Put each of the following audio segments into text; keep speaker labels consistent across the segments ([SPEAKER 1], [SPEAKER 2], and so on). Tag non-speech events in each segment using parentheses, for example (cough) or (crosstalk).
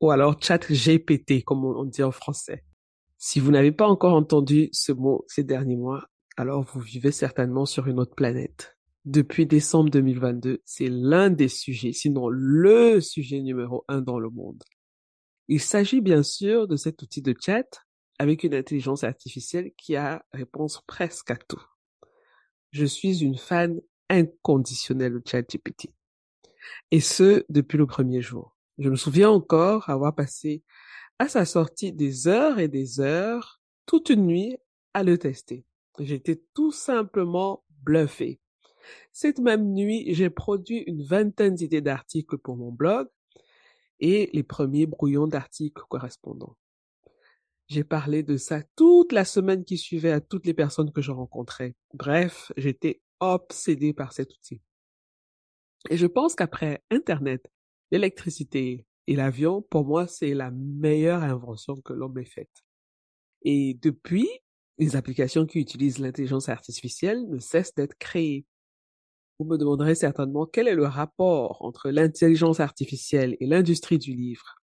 [SPEAKER 1] ou alors chat GPT comme on dit en français. Si vous n'avez pas encore entendu ce mot ces derniers mois, alors vous vivez certainement sur une autre planète. Depuis décembre 2022, c'est l'un des sujets, sinon le sujet numéro un dans le monde. Il s'agit bien sûr de cet outil de chat avec une intelligence artificielle qui a réponse presque à tout. Je suis une fan inconditionnelle de ChatGPT. Et ce, depuis le premier jour. Je me souviens encore avoir passé à sa sortie des heures et des heures, toute une nuit, à le tester. J'étais tout simplement bluffé. Cette même nuit, j'ai produit une vingtaine d'idées d'articles pour mon blog et les premiers brouillons d'articles correspondants. J'ai parlé de ça toute la semaine qui suivait à toutes les personnes que je rencontrais. Bref, j'étais obsédé par cet outil. Et je pense qu'après Internet, l'électricité et l'avion, pour moi, c'est la meilleure invention que l'homme ait faite. Et depuis, les applications qui utilisent l'intelligence artificielle ne cessent d'être créées. Vous me demanderez certainement quel est le rapport entre l'intelligence artificielle et l'industrie du livre.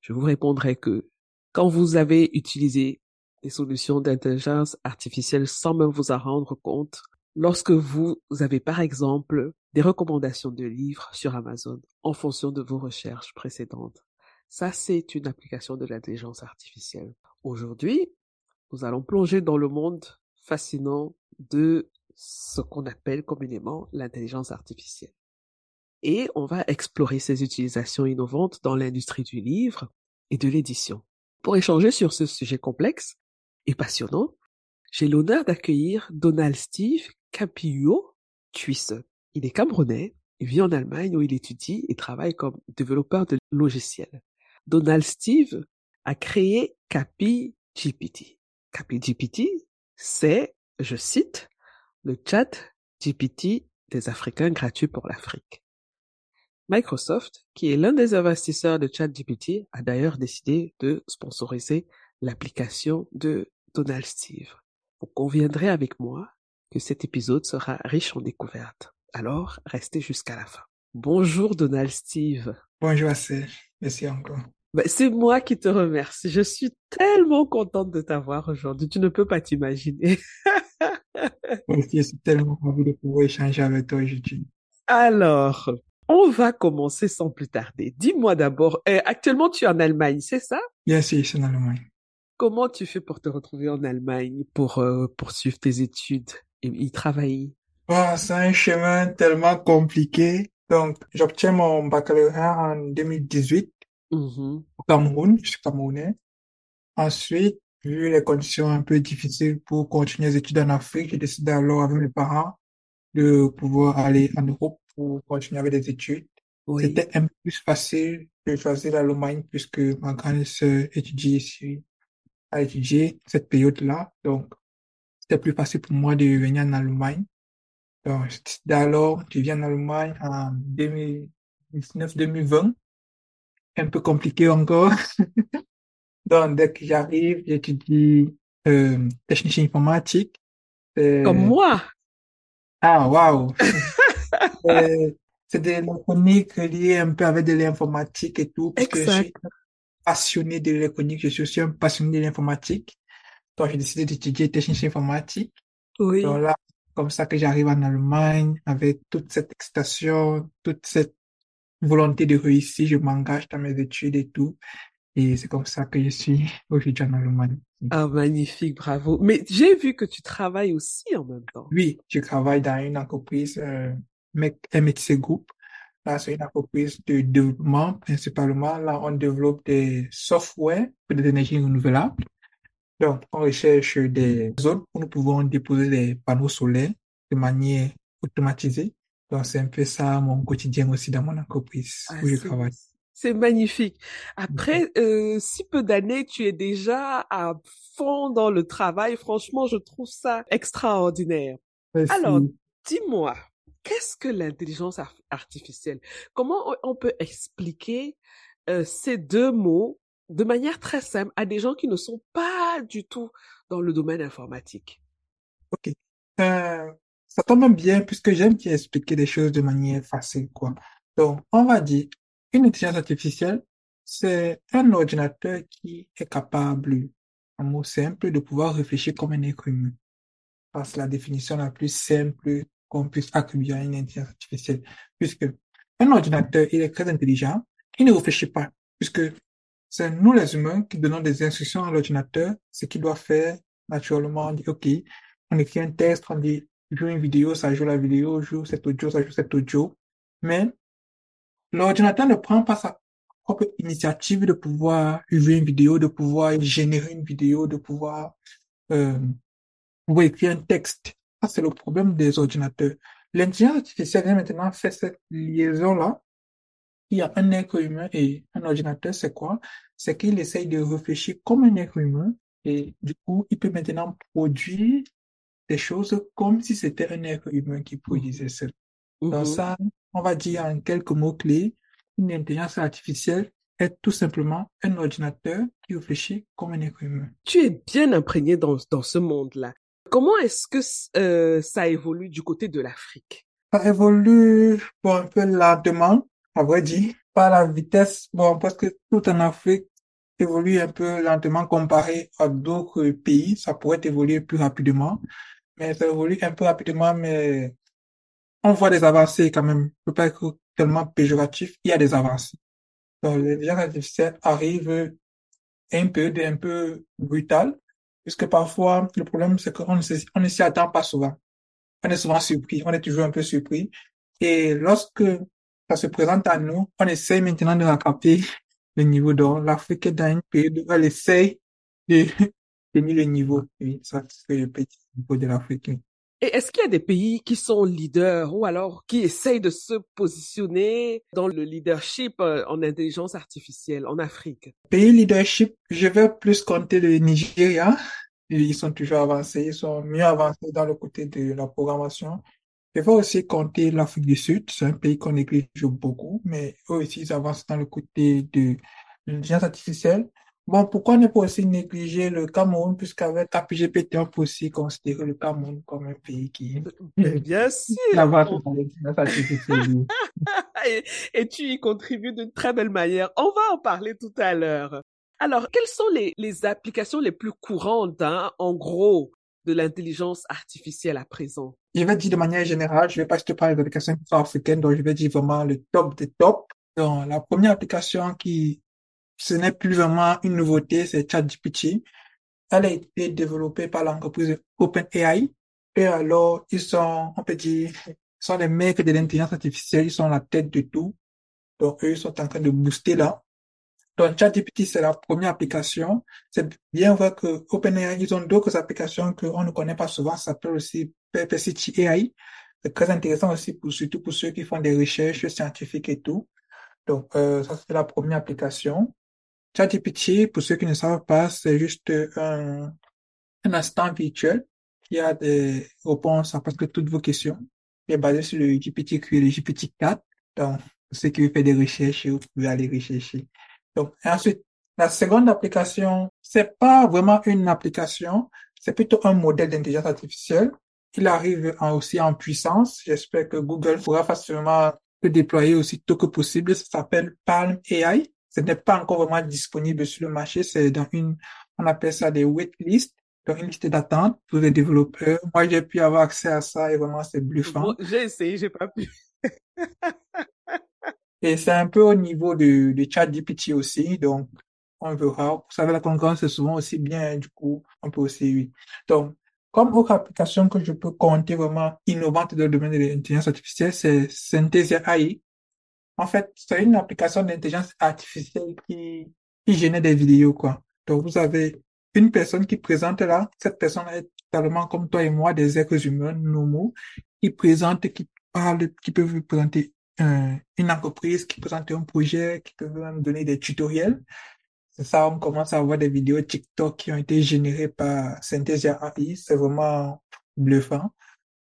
[SPEAKER 1] Je vous répondrai que quand vous avez utilisé des solutions d'intelligence artificielle sans même vous en rendre compte, lorsque vous avez par exemple des recommandations de livres sur Amazon en fonction de vos recherches précédentes. Ça, c'est une application de l'intelligence artificielle. Aujourd'hui, nous allons plonger dans le monde fascinant de ce qu'on appelle communément l'intelligence artificielle. Et on va explorer ses utilisations innovantes dans l'industrie du livre et de l'édition. Pour échanger sur ce sujet complexe et passionnant, j'ai l'honneur d'accueillir Donald Steve Capillo Cuisse. Il est camerounais, il vit en Allemagne où il étudie et travaille comme développeur de logiciels. Donald Steve a créé Capi GPT. Capi GPT, c'est, je cite, le chat GPT des Africains gratuit pour l'Afrique. Microsoft, qui est l'un des investisseurs de ChatGPT, a d'ailleurs décidé de sponsoriser l'application de Donald Steve. Vous conviendrez avec moi que cet épisode sera riche en découvertes. Alors, restez jusqu'à la fin. Bonjour Donald Steve.
[SPEAKER 2] Bonjour Assez. Merci encore.
[SPEAKER 1] Ben, c'est moi qui te remercie. Je suis tellement contente de t'avoir aujourd'hui. Tu ne peux pas t'imaginer. (laughs)
[SPEAKER 2] moi aussi, je suis tellement envie de pouvoir échanger avec toi aujourd'hui.
[SPEAKER 1] Alors, on va commencer sans plus tarder. Dis-moi d'abord, eh, actuellement tu es en Allemagne, c'est ça?
[SPEAKER 2] Bien sûr, je suis en Allemagne.
[SPEAKER 1] Comment tu fais pour te retrouver en Allemagne pour euh, poursuivre tes études? Et y travailler?
[SPEAKER 2] Oh, c'est un chemin tellement compliqué. Donc, j'obtiens mon baccalauréat en 2018
[SPEAKER 1] Mhm.
[SPEAKER 2] au Cameroun. Je suis camerounais. Ensuite, vu les conditions un peu difficiles pour continuer les études en Afrique, j'ai décidé alors avec mes parents de pouvoir aller en Europe pour continuer avec des études.
[SPEAKER 1] Oui.
[SPEAKER 2] C'était un peu plus facile de choisir l'Allemagne puisque ma grande sœur étudie ici, a étudié cette période-là. Donc, c'était plus facile pour moi de venir en Allemagne. Donc, alors, je viens en Allemagne en 2019-2020. Un peu compliqué encore. (laughs) Donc, dès que j'arrive, j'étudie euh, technique informatique. Euh,
[SPEAKER 1] Comme moi.
[SPEAKER 2] Ah, waouh! (laughs) Euh, C'est de l'électronique liée un peu avec de l'informatique et tout, parce que je suis passionné de l'électronique, je suis aussi un passionné de l'informatique. Donc, j'ai décidé d'étudier technicien informatique.
[SPEAKER 1] Oui.
[SPEAKER 2] Donc là, comme ça que j'arrive en Allemagne avec toute cette excitation, toute cette volonté de réussir, je m'engage dans mes études et tout. Et c'est comme ça que je suis aujourd'hui en Allemagne.
[SPEAKER 1] Ah, magnifique, bravo. Mais j'ai vu que tu travailles aussi en même temps.
[SPEAKER 2] Oui, je travaille dans une entreprise, euh, McKinsey Group. Là, c'est une entreprise de développement principalement. Là, on développe des softwares pour des énergies renouvelables. Donc, on recherche des zones où nous pouvons déposer des panneaux solaires de manière automatisée. Donc, c'est un peu ça mon quotidien aussi dans mon entreprise
[SPEAKER 1] Ah,
[SPEAKER 2] où je travaille.
[SPEAKER 1] c'est magnifique. Après euh, si peu d'années, tu es déjà à fond dans le travail. Franchement, je trouve ça extraordinaire. Alors, dis-moi, qu'est-ce que l'intelligence ar- artificielle? Comment on on peut expliquer euh, ces deux mots de manière très simple à des gens qui ne sont pas du tout dans le domaine informatique?
[SPEAKER 2] OK. Euh, ça tombe bien puisque j'aime bien expliquer les choses de manière facile, quoi. Donc, on va dire, une intelligence artificielle, c'est un ordinateur qui est capable, en mots simples, de pouvoir réfléchir comme un être humain. C'est la définition la plus simple qu'on puisse attribuer à une intelligence artificielle. Puisque un ordinateur, il est très intelligent, il ne réfléchit pas. Puisque c'est nous les humains qui donnons des instructions à l'ordinateur, ce qu'il doit faire naturellement. On dit, OK, on écrit un texte, on dit, joue une vidéo, ça joue la vidéo, joue cet audio, ça joue cet audio. Mais l'ordinateur ne prend pas sa propre initiative de pouvoir jouer une vidéo, de pouvoir générer une vidéo, de pouvoir euh, vous écrire un texte. Ça, c'est le problème des ordinateurs. L'intelligence artificielle vient maintenant faire cette liaison-là. Il y a un être humain et un ordinateur, c'est quoi? C'est qu'il essaye de réfléchir comme un être humain et du coup, il peut maintenant produire des choses comme si c'était un être humain qui produisait ça. Donc
[SPEAKER 1] Mhm.
[SPEAKER 2] ça, on va dire en quelques mots-clés, une intelligence artificielle est tout simplement un ordinateur qui réfléchit comme un être humain.
[SPEAKER 1] Tu es bien imprégné dans, dans ce monde-là. Comment est-ce que euh, ça évolue du côté de l'Afrique?
[SPEAKER 2] Ça évolue bon, un peu lentement, à vrai dire, pas à la vitesse, bon, parce que tout en Afrique évolue un peu lentement comparé à d'autres pays. Ça pourrait évoluer plus rapidement, mais ça évolue un peu rapidement, mais on voit des avancées quand même. Je peux pas être tellement péjoratif, il y a des avancées. Donc, l'intelligence artificielle arrive une période un peu brutale, puisque parfois, le problème, c'est qu'on ne s'y attend pas souvent. On est souvent surpris, on est toujours un peu surpris. Et lorsque ça se présente à nous, on essaye maintenant de rattraper le niveau. Donc, l'Afrique est dans une période où elle essaye de (laughs) tenir le niveau. Oui, ça, c'est dire au niveau de l'Afrique.
[SPEAKER 1] Et est-ce qu'il y a des pays qui sont leaders ou alors qui essayent de se positionner dans le leadership euh, en intelligence artificielle en Afrique?
[SPEAKER 2] Pays leadership, je vais plus compter le Nigeria. Ils sont toujours avancés, ils sont mieux avancés dans le côté de la programmation. Je vais aussi compter l'Afrique du Sud, c'est un pays qu'on néglige beaucoup, mais eux aussi ils avancent dans le côté de l'intelligence artificielle. Bon, pourquoi ne pas aussi négliger le Cameroun, puisqu'avec APGPT, on peut aussi considérer le Cameroun comme un pays qui
[SPEAKER 1] Mais bien sûr,
[SPEAKER 2] avance
[SPEAKER 1] on-
[SPEAKER 2] dans l'intelligence artificielle. (laughs)
[SPEAKER 1] et, et tu y contribues d'une très belle manière. On va en parler tout à l'heure. Alors, quelles sont les, les applications les plus courantes, hein, en gros, de l'intelligence artificielle à présent?
[SPEAKER 2] Je vais dire de manière générale, je vais pas te parler d'applications africaines, donc je vais dire vraiment le top des tops. Donc, la première application qui, ce n'est plus vraiment une nouveauté, c'est ChatGPT. Elle a été développée par l'entreprise OpenAI. Et alors, ils sont, on peut dire, ils sont les mecs de l'intelligence artificielle, ils sont la tête de tout. Donc, eux, ils sont en train de booster là. Donc, ChatGPT, c'est la première application. C'est bien vrai que OpenAI, ils ont d'autres applications qu'on ne connaît pas souvent. Ça s'appelle aussi Perplexity AI. C'est très intéressant aussi pour, surtout pour ceux qui font des recherches scientifiques et tout. Donc, euh, ça, c'est la première application. ChatGPT, pour ceux qui ne savent pas, c'est juste un, instant virtuel qui a des réponses à presque toutes vos questions. Il est basé sur le GPT-3 et le GPT-4. Donc, ceux qui veulent faire des recherches, vous pouvez aller rechercher. Donc, ensuite, la seconde application, c'est pas vraiment une application, c'est plutôt un modèle d'intelligence artificielle. Il arrive en- aussi en puissance. J'espère que Google pourra facilement le déployer aussi tôt que possible. Ça s'appelle Palm AI. Ce n'est pas encore vraiment disponible sur le marché. C'est dans une, on appelle ça des waitlists, donc une liste d'attente pour les développeurs. Moi, j'ai pu avoir accès à ça et vraiment, c'est bluffant.
[SPEAKER 1] J'ai essayé, j'ai pas pu. (laughs)
[SPEAKER 2] Et c'est un peu au niveau de, de ChatGPT aussi, donc on verra. Vous savez, la concurrence est souvent aussi bien, du coup, on peut aussi, oui. Donc, comme autre application que je peux compter vraiment innovante dans le domaine de l'intelligence artificielle, c'est Synthesia AI. En fait, c'est une application d'intelligence artificielle qui, qui génère des vidéos, quoi. Donc, vous avez une personne qui présente là, cette personne est totalement comme toi et moi, des êtres humains normaux, qui présente, qui parle, qui peuvent vous présenter une entreprise, qui présente un projet, qui peuvent même donner des tutoriels. C'est ça, on commence à avoir des vidéos TikTok qui ont été générées par Synthesia AI. C'est vraiment bluffant.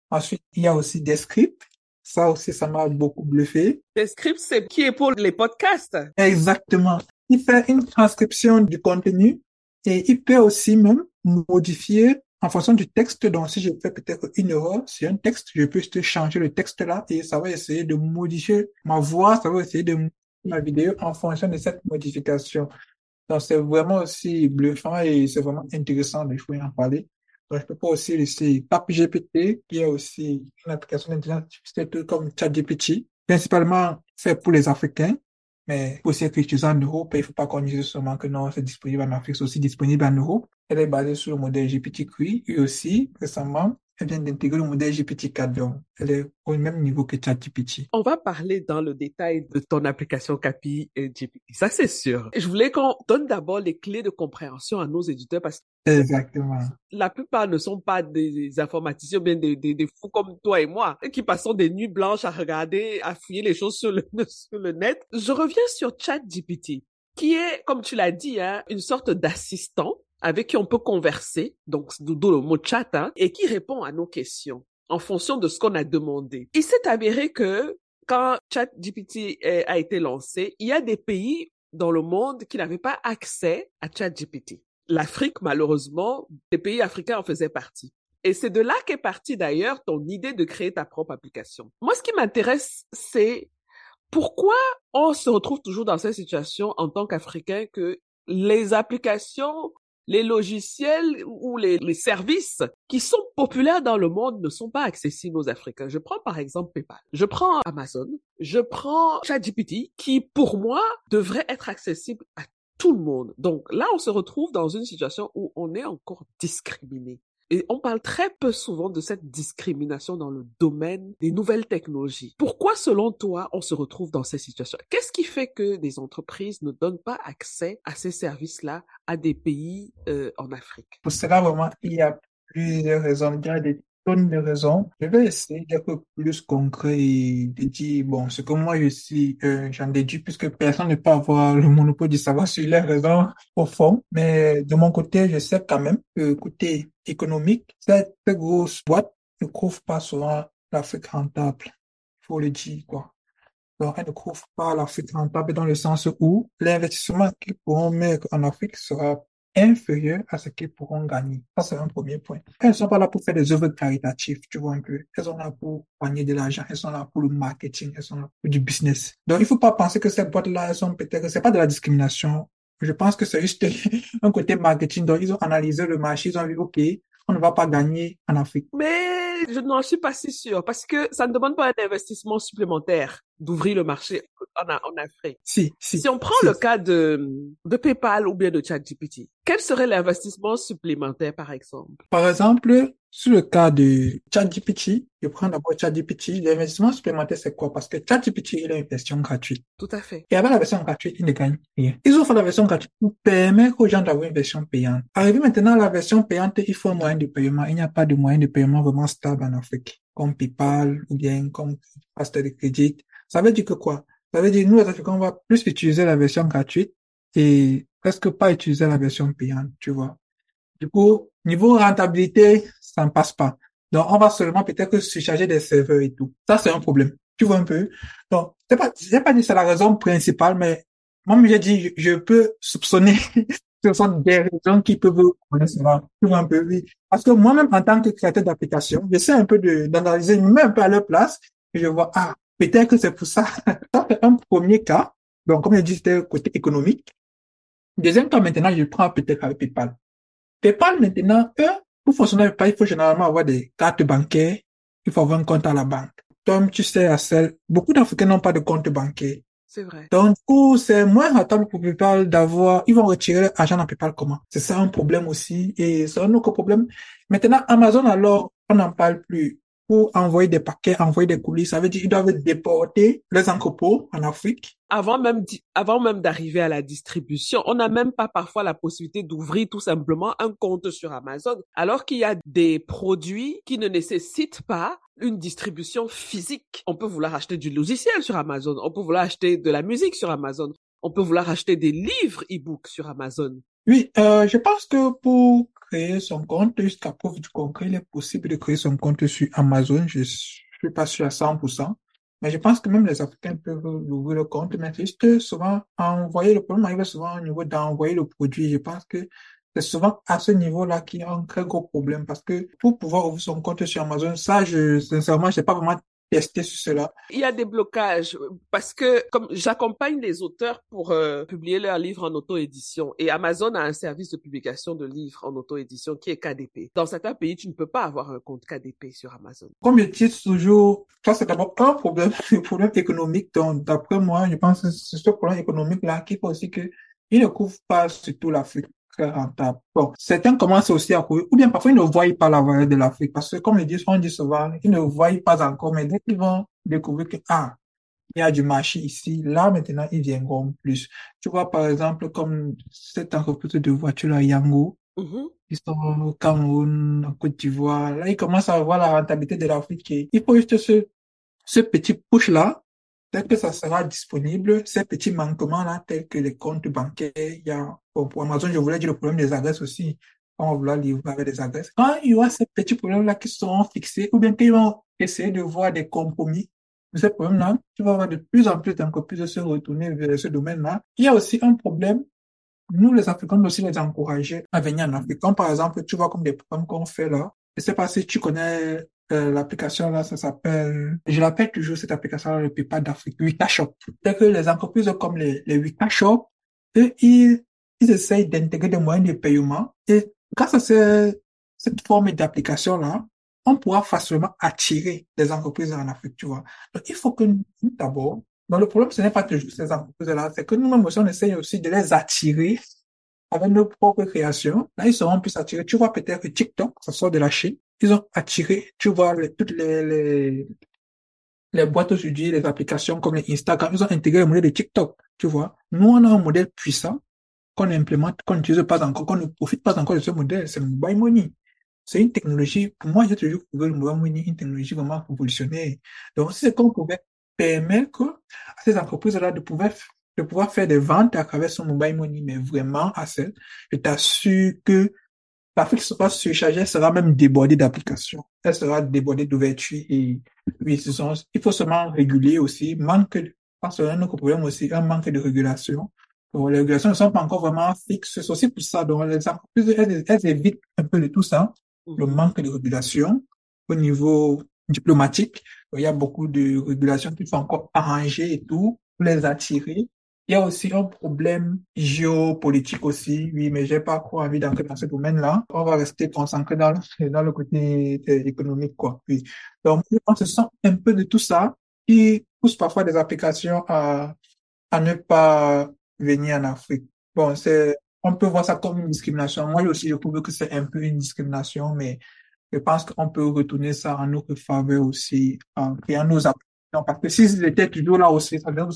[SPEAKER 2] Ensuite, il y a aussi des scripts. Ça aussi, ça m'a beaucoup bluffé.
[SPEAKER 1] Des scripts, c'est qui est pour les podcasts?
[SPEAKER 2] Exactement. Il fait une transcription du contenu et il peut aussi même modifier en fonction du texte. Donc, si je fais peut-être une erreur sur un texte, je peux juste changer le texte là et ça va essayer de modifier ma voix, ça va essayer de modifier ma vidéo en fonction de cette modification. Donc, c'est vraiment aussi bluffant et c'est vraiment intéressant de jouer en parler. Donc, je peux pas aussi laisser GPT, qui est aussi une application d'intelligence artificielle comme ChatGPT, principalement fait pour les Africains, mais aussi être utilisé en Europe. Il faut pas qu'on dise seulement que non, c'est disponible en Afrique, c'est aussi disponible en Europe. Elle est basée sur le modèle GPT-3 et aussi, récemment, elle vient d'intégrer le modèle GPT-4, donc elle est au même niveau que ChatGPT.
[SPEAKER 1] On va parler dans le détail de ton application Capi et GPT, ça c'est sûr. Je voulais qu'on donne d'abord les clés de compréhension à nos éditeurs parce que
[SPEAKER 2] Exactement.
[SPEAKER 1] la plupart ne sont pas des informaticiens, bien des, des, des, fous comme toi et moi, qui passons des nuits blanches à regarder, à fouiller les choses sur le, (laughs) sur le net. Je reviens sur ChatGPT, qui est, comme tu l'as dit, hein, une sorte d'assistant avec qui on peut converser, donc d'où le mot chat, hein, et qui répond à nos questions en fonction de ce qu'on a demandé. Il s'est avéré que quand ChatGPT a été lancé, il y a des pays dans le monde qui n'avaient pas accès à ChatGPT. L'Afrique, malheureusement, les pays africains en faisaient partie. Et c'est de là qu'est partie d'ailleurs ton idée de créer ta propre application. Moi, ce qui m'intéresse, c'est pourquoi on se retrouve toujours dans cette situation en tant qu'Africain que les applications les logiciels ou les, services qui sont populaires dans le monde ne sont pas accessibles aux Africains. Je prends par exemple PayPal, je prends Amazon, je prends ChatGPT qui pour moi devrait être accessible à tout le monde. Donc là, on se retrouve dans une situation où on est encore discriminé. Et on parle très peu souvent de cette discrimination dans le domaine des nouvelles technologies. Pourquoi, selon toi, on se retrouve dans ces situations? Qu'est-ce qui fait que des entreprises ne donnent pas accès à ces services-là à des pays euh, en Afrique?
[SPEAKER 2] Pour cela, vraiment, il y a plusieurs raisons. Tonnes de raisons. Je vais essayer d'être plus concret et de dire, bon, ce que moi je suis, euh, j'en déduis, puisque personne ne peut avoir le monopole du savoir sur les raisons fond. Mais de mon côté, je sais quand même que côté économique, cette grosse boîte ne couvre pas souvent l'Afrique rentable. Il faut le dire, quoi. Donc, elle ne couvre pas l'Afrique rentable dans le sens où l'investissement qu'ils pourront mettre en Afrique sera inférieur à ce qu'ils pourront gagner. Ça, c'est un premier point. Elles ne sont pas là pour faire des œuvres caritatives, tu vois un peu. Elles sont là pour gagner de l'argent. Elles sont là pour le marketing. Elles sont là pour du business. Donc, il faut pas penser que ces boîtes-là, elles sont peut-être, c'est pas de la discrimination. Je pense que c'est juste (laughs) un côté marketing. Donc, ils ont analysé le marché. Ils ont vu, OK, on ne va pas gagner en Afrique.
[SPEAKER 1] Mais je n'en suis pas si sûr parce que ça ne demande pas un investissement supplémentaire d'ouvrir le marché en, en, Afrique.
[SPEAKER 2] Si, si.
[SPEAKER 1] Si on prend
[SPEAKER 2] si.
[SPEAKER 1] le cas de, de PayPal ou bien de ChatGPT, quel serait l'investissement supplémentaire, par exemple?
[SPEAKER 2] Par exemple, sur le cas de ChatGPT, je prends d'abord ChatGPT, l'investissement supplémentaire, c'est quoi? Parce que ChatGPT, il a une version gratuite.
[SPEAKER 1] Tout à fait.
[SPEAKER 2] Et avec la version gratuite, il ne gagne rien. Ils offrent la version gratuite pour permettre aux gens d'avoir une version payante. Arrivé maintenant à la version payante, il faut un moyen de paiement. Il n'y a pas de moyen de paiement vraiment stable en Afrique, comme PayPal ou bien comme Pasteur de crédit. Ça veut dire que quoi? Ça veut dire, nous, les Africains, on va plus utiliser la version gratuite et presque pas utiliser la version payante, tu vois. Du coup, niveau rentabilité, ça ne passe pas. Donc, on va seulement peut-être surcharger des serveurs et tout. Ça, c'est un problème. Tu vois un peu? Donc, c'est pas, j'ai pas dit c'est la raison principale, mais moi, j'ai dit, je peux soupçonner ce sont des raisons qui peuvent connaître cela. Un peu, oui. Parce que moi-même, en tant que créateur d'application, j'essaie un peu d'analyser, je me mets un peu à leur place et je vois, ah, Peut-être que c'est pour ça. (laughs) Ça, c'est un premier cas. Donc, comme je dis, c'était côté économique. Deuxième cas, maintenant, je prends peut-être avec PayPal. PayPal, maintenant, eux, pour fonctionner avec PayPal, il faut généralement avoir des cartes bancaires. Il faut avoir un compte à la banque. Comme tu sais, Assel, beaucoup d'Africains n'ont pas de compte bancaire.
[SPEAKER 1] C'est vrai.
[SPEAKER 2] Donc, du c'est moins rentable pour PayPal d'avoir, ils vont retirer l'argent dans PayPal comment? C'est ça un problème aussi. Et c'est un autre problème. Maintenant, Amazon, alors, on n'en parle plus. Pour envoyer des paquets, envoyer des colis. Ça veut dire qu'ils doivent déporter les entrepôts en Afrique.
[SPEAKER 1] Avant même, avant même d'arriver à la distribution, on n'a même pas parfois la possibilité d'ouvrir tout simplement un compte sur Amazon, alors qu'il y a des produits qui ne nécessitent pas une distribution physique. On peut vouloir acheter du logiciel sur Amazon, on peut vouloir acheter de la musique sur Amazon, on peut vouloir acheter des livres e-books sur Amazon.
[SPEAKER 2] Oui, euh, je pense que pour créer son compte, jusqu'à preuve du concret, il est possible de créer son compte sur Amazon. Je suis pas sûr à 100%. Mais je pense que même les Africains peuvent ouvrir le compte, mais juste souvent envoyer le problème arrive souvent au niveau d'envoyer le produit. Je pense que c'est souvent à ce niveau-là qu'il y a un très gros problème parce que pour pouvoir ouvrir son compte sur Amazon, ça, je, sincèrement, je n'ai pas vraiment tester sur cela.
[SPEAKER 1] Il y a des blocages parce que comme j'accompagne les auteurs pour euh, publier leurs livres en auto-édition et Amazon a un service de publication de livres en auto-édition qui est KDP. Dans certains pays, tu ne peux pas avoir un compte KDP sur Amazon.
[SPEAKER 2] Comme je dis toujours, ça c'est d'abord un problème, (laughs) un problème économique. Donc d'après moi, je pense que c'est ce problème économique là qui fait aussi que il ne couvre pas surtout l'Afrique rentable. Bon, certains commencent aussi à courir, ou bien parfois ils ne voient pas la valeur de l'Afrique, parce que comme ils disent, on dit souvent, ils ne voient pas encore, mais dès qu'ils vont découvrir que, ah, il y a du marché ici, là maintenant ils viendront plus. Tu vois, par exemple, comme cette entreprise de voitures là, Yango, mm-hmm. ils sont au Cameroun, en Côte d'Ivoire, là ils commencent à voir la rentabilité de l'Afrique. Il faut juste ce, ce petit push-là Que ça sera disponible, ces petits manquements-là, tels que les comptes bancaires, il y a, pour Amazon, je voulais dire le problème des adresses aussi. On va livrer des adresses. Quand il y aura ces petits problèmes-là qui seront fixés, ou bien qu'ils vont essayer de voir des compromis de ces problèmes-là, tu vas avoir de plus en plus d'entreprises de se retourner vers ce domaine-là. Il y a aussi un problème. Nous, les Africains, aussi les encourager à venir en Afrique. Comme par exemple, tu vois comme des programmes qu'on fait là. Je sais pas si tu connais euh, l'application là, ça s'appelle, je l'appelle toujours cette application le PayPal d'Afrique, Wika Shop. C'est que les entreprises comme les, les Wika Shop, ils, ils essayent d'intégrer des moyens de paiement et grâce à cette forme d'application là, on pourra facilement attirer des entreprises en Afrique, tu vois. Donc, il faut que nous, d'abord, donc le problème, ce n'est pas toujours ces entreprises-là, c'est que nous-mêmes aussi, on essaye aussi de les attirer avec nos propres créations. Là, ils seront plus attirés. Tu vois peut-être que TikTok, ça sort de la Chine ils ont attiré, tu vois, toutes les, boîtes aujourd'hui, les applications comme les Instagram, ils ont intégré le modèle de TikTok, tu vois. Nous, on a un modèle puissant qu'on implémente, qu'on n'utilise pas encore, qu'on ne profite pas encore de ce modèle, c'est le mobile money. C'est une technologie, pour moi, j'ai toujours trouvé le mobile money une technologie vraiment révolutionnaire. Donc, c'est qu'on pouvait permettre à ces entreprises-là de pouvoir, de pouvoir faire des ventes à travers son mobile money, mais vraiment à celle, je t'assure que L'Afrique sera surchargée, elle sera même débordée d'applications. Elle sera débordée d'ouverture et oui, ce sont, il faut seulement réguler aussi. Manque, parce un autre problème aussi, un manque de régulation. Donc, les régulations ne sont pas encore vraiment fixes. C'est aussi pour ça. Donc, les entreprises, elles, elles évitent un peu de tout ça. Le mhm. manque de régulation au niveau diplomatique. Il y a beaucoup de régulations qu'il faut encore arranger et tout pour les attirer. Il y a aussi un problème géopolitique aussi, oui, mais j'ai pas trop envie d'entrer dans ce domaine-là. On va rester concentré dans le, côté euh, économique, quoi. Oui. Donc, on se sent un peu de tout ça qui pousse parfois des applications à, à ne pas venir en Afrique. Bon, c'est, on peut voir ça comme une discrimination. Moi aussi, je trouve que c'est un peu une discrimination, mais je pense qu'on peut retourner ça en notre faveur aussi, en créant nos applications non, parce que s'ils étaient toujours là aussi, ça veut dire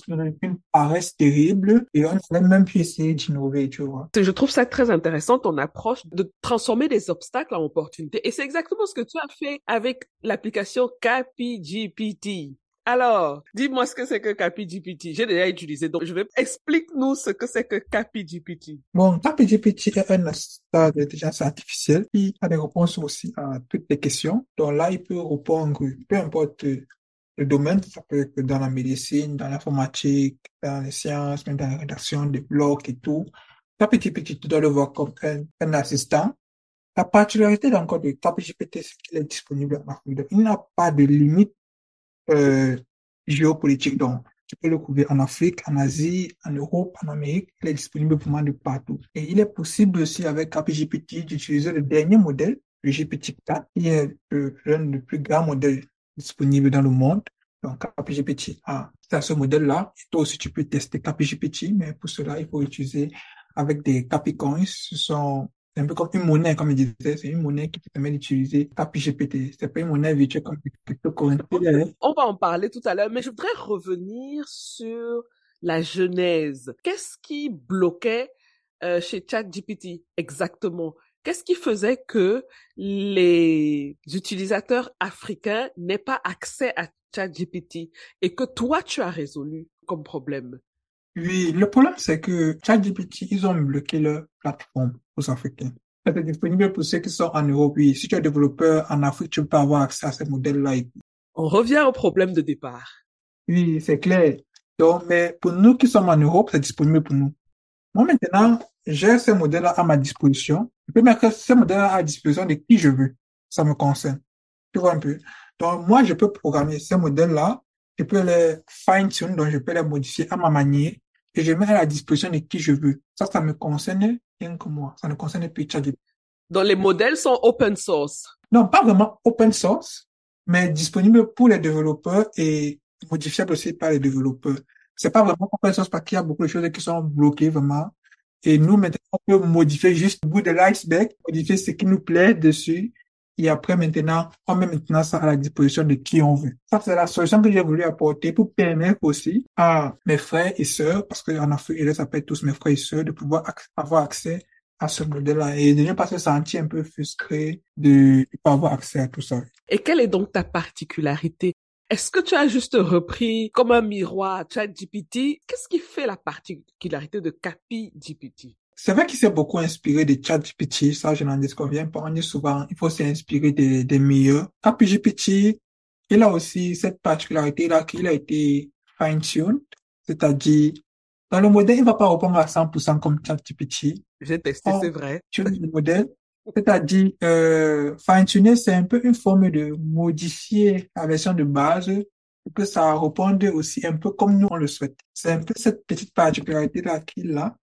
[SPEAKER 2] une paresse terrible et on n'allait même plus essayer d'innover, tu vois.
[SPEAKER 1] Je trouve ça très intéressant, ton approche de transformer des obstacles en opportunités. Et c'est exactement ce que tu as fait avec l'application CapiGPT. Alors, dis-moi ce que c'est que CapiGPT. J'ai déjà utilisé, donc je vais explique-nous ce que c'est que CapiGPT.
[SPEAKER 2] Bon, CapiGPT est un assistant d'intelligence artificielle qui a des réponses aussi à toutes les questions. Donc là, il peut répondre, peu importe le domaine, ça peut être dans la médecine, dans l'informatique, dans les sciences, même dans la rédaction des blogs et tout. CapGPT, tu dois le voir comme un, assistant. La particularité d'encore de CapGPT, c'est qu'il est disponible en Afrique. Il n'a pas de limite euh, géopolitique. Donc, tu peux le trouver en Afrique, en Asie, en Europe, en Amérique. Il est disponible moi de partout. Et il est possible aussi avec CapGPT d'utiliser le dernier modèle, le GPT-4, qui est l'un des plus grands modèles disponible dans le monde. Donc, KPGPT a, c'est ce modèle-là. Et toi aussi, tu peux tester KPGPT, mais pour cela, il faut utiliser avec des Capicoins. Ce sont C'est un peu comme une monnaie, comme je disais, c'est une monnaie qui te permet d'utiliser CapGPT. C'est pas une monnaie virtuelle comme cryptocurrency.
[SPEAKER 1] On va en parler tout à l'heure, mais je voudrais revenir sur la genèse. Qu'est-ce qui bloquait euh, chez ChatGPT exactement? Qu'est-ce qui faisait que les utilisateurs africains n'aient pas accès à ChatGPT et que toi, tu as résolu comme problème?
[SPEAKER 2] Oui, le problème, c'est que ChatGPT, ils ont bloqué leur plateforme aux Africains. C'est disponible pour ceux qui sont en Europe. Oui, si tu es développeur en Afrique, tu peux avoir accès à ces modèles-là.
[SPEAKER 1] On revient au problème de départ.
[SPEAKER 2] Oui, c'est clair. Donc, mais pour nous qui sommes en Europe, c'est disponible pour nous. Moi, maintenant, j'ai ces modèles-là à ma disposition. Je peux mettre ces modèles-là à disposition de qui je veux. Ça me concerne. Tu vois un peu. Donc, moi, je peux programmer ces modèles-là. Je peux les fine-tune, donc je peux les modifier à ma manière et je mets à la disposition de qui je veux. Ça, ça me concerne rien que moi. Ça ne concerne plus ChatGPT.
[SPEAKER 1] Donc, les modèles sont open source?
[SPEAKER 2] Non, pas vraiment open source, mais disponibles pour les développeurs et modifiables aussi par les développeurs. C'est pas vraiment open source parce qu'il y a beaucoup de choses qui sont bloquées vraiment. Et nous, maintenant, on peut modifier juste le bout de l'iceberg, modifier ce qui nous plaît dessus. Et après, maintenant, on met maintenant ça à la disposition de qui on veut. Ça, c'est la solution que j'ai voulu apporter pour permettre aussi à mes frères et sœurs, parce qu'en Afrique, ils s'appellent tous mes frères et sœurs, de pouvoir avoir accès à ce modèle-là et de ne pas se sentir un peu frustré de ne pas avoir accès à tout ça.
[SPEAKER 1] Et quelle est donc ta particularité? Est-ce que tu as juste repris comme un miroir ChatGPT? Qu'est-ce qui fait la particularité de CapiGPT
[SPEAKER 2] C'est vrai qu'il s'est beaucoup inspiré de ChatGPT, ça je n'en disconviens pas. On dit souvent, il faut s'inspirer des, des meilleurs. CapiGPT, il a aussi cette particularité-là qu'il a été fine-tuned, c'est-à-dire dans le modèle, il ne va pas répondre à 100% comme ChatGPT.
[SPEAKER 1] J'ai testé, c'est vrai.
[SPEAKER 2] Tu le modèle, c'est-à-dire, euh, fine-tuner, c'est un peu une forme de modifier la version de base pour que ça réponde aussi un peu comme nous on le souhaite. C'est un peu cette petite particularité-là qu'il a.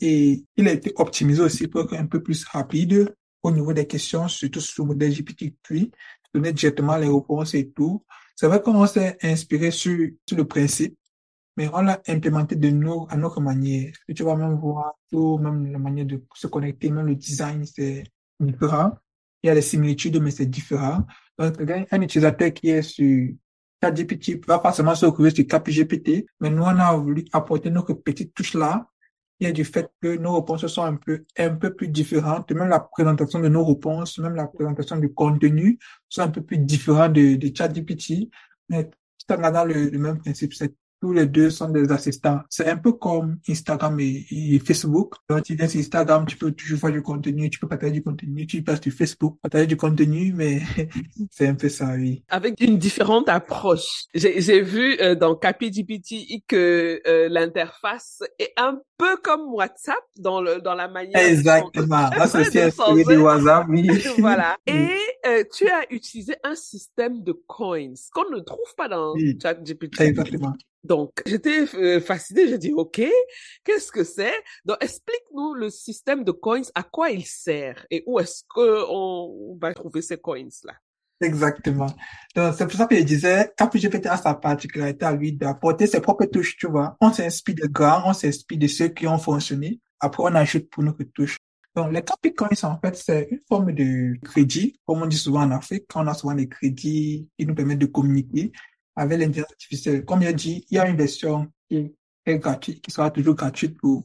[SPEAKER 2] Et il a été optimisé aussi pour être un peu plus rapide au niveau des questions, surtout sur le modèle GPT-3, donner directement les réponses et tout. C'est vrai qu'on s'est inspiré sur, sur le principe, mais on l'a implémenté de nous à notre manière. Tu vas même voir tout, même la manière de se connecter, même le design, c'est différent. Il y a des similitudes, mais c'est différent. Donc, un utilisateur qui est sur ChatGPT va forcément se retrouver sur CapGPT, mais nous, on a voulu apporter notre petite touche là. Il y a du fait que nos réponses sont un peu, un peu plus différentes. Même la présentation de nos réponses, même la présentation du contenu sont un peu plus différents de, de ChatGPT. Mais tout en gardant le, même principe, tous les deux sont des assistants. C'est un peu comme Instagram et, Facebook. Quand tu viens sur Instagram, tu peux toujours faire du contenu, tu peux partager du contenu, tu passes sur Facebook, partager du contenu, mais (laughs) c'est un peu ça, oui.
[SPEAKER 1] Avec une différente approche. J'ai vu euh, dans CapGPT que euh, l'interface est un peu comme WhatsApp dans le dans la manière.
[SPEAKER 2] Exactement. (laughs) Là, c'est inspiré du WhatsApp, oui. (laughs)
[SPEAKER 1] voilà. Et euh, tu as utilisé un système de coins qu'on ne trouve pas dans ChatGPT.
[SPEAKER 2] Exactement.
[SPEAKER 1] Donc, (laughs) j'étais euh, fascinée, j'ai dit, OK, qu'est-ce que c'est? Donc, explique-nous le système de coins, à quoi il sert et où est-ce qu'on va trouver ces coins-là?
[SPEAKER 2] Exactement. Donc, c'est pour ça que je disais, CapGPT a sa particularité à lui d'apporter ses propres touches, tu vois. On s'inspire de grands, on s'inspire de ceux qui ont fonctionné. Après, on ajoute pour notre touche. Donc, les Capricorns, en fait, c'est une forme de crédit, comme on dit souvent en Afrique, on a souvent des crédits qui nous permettent de communiquer avec l'intelligence artificielle. Comme il a dit, il y a une version qui est gratuite, qui sera toujours gratuite pour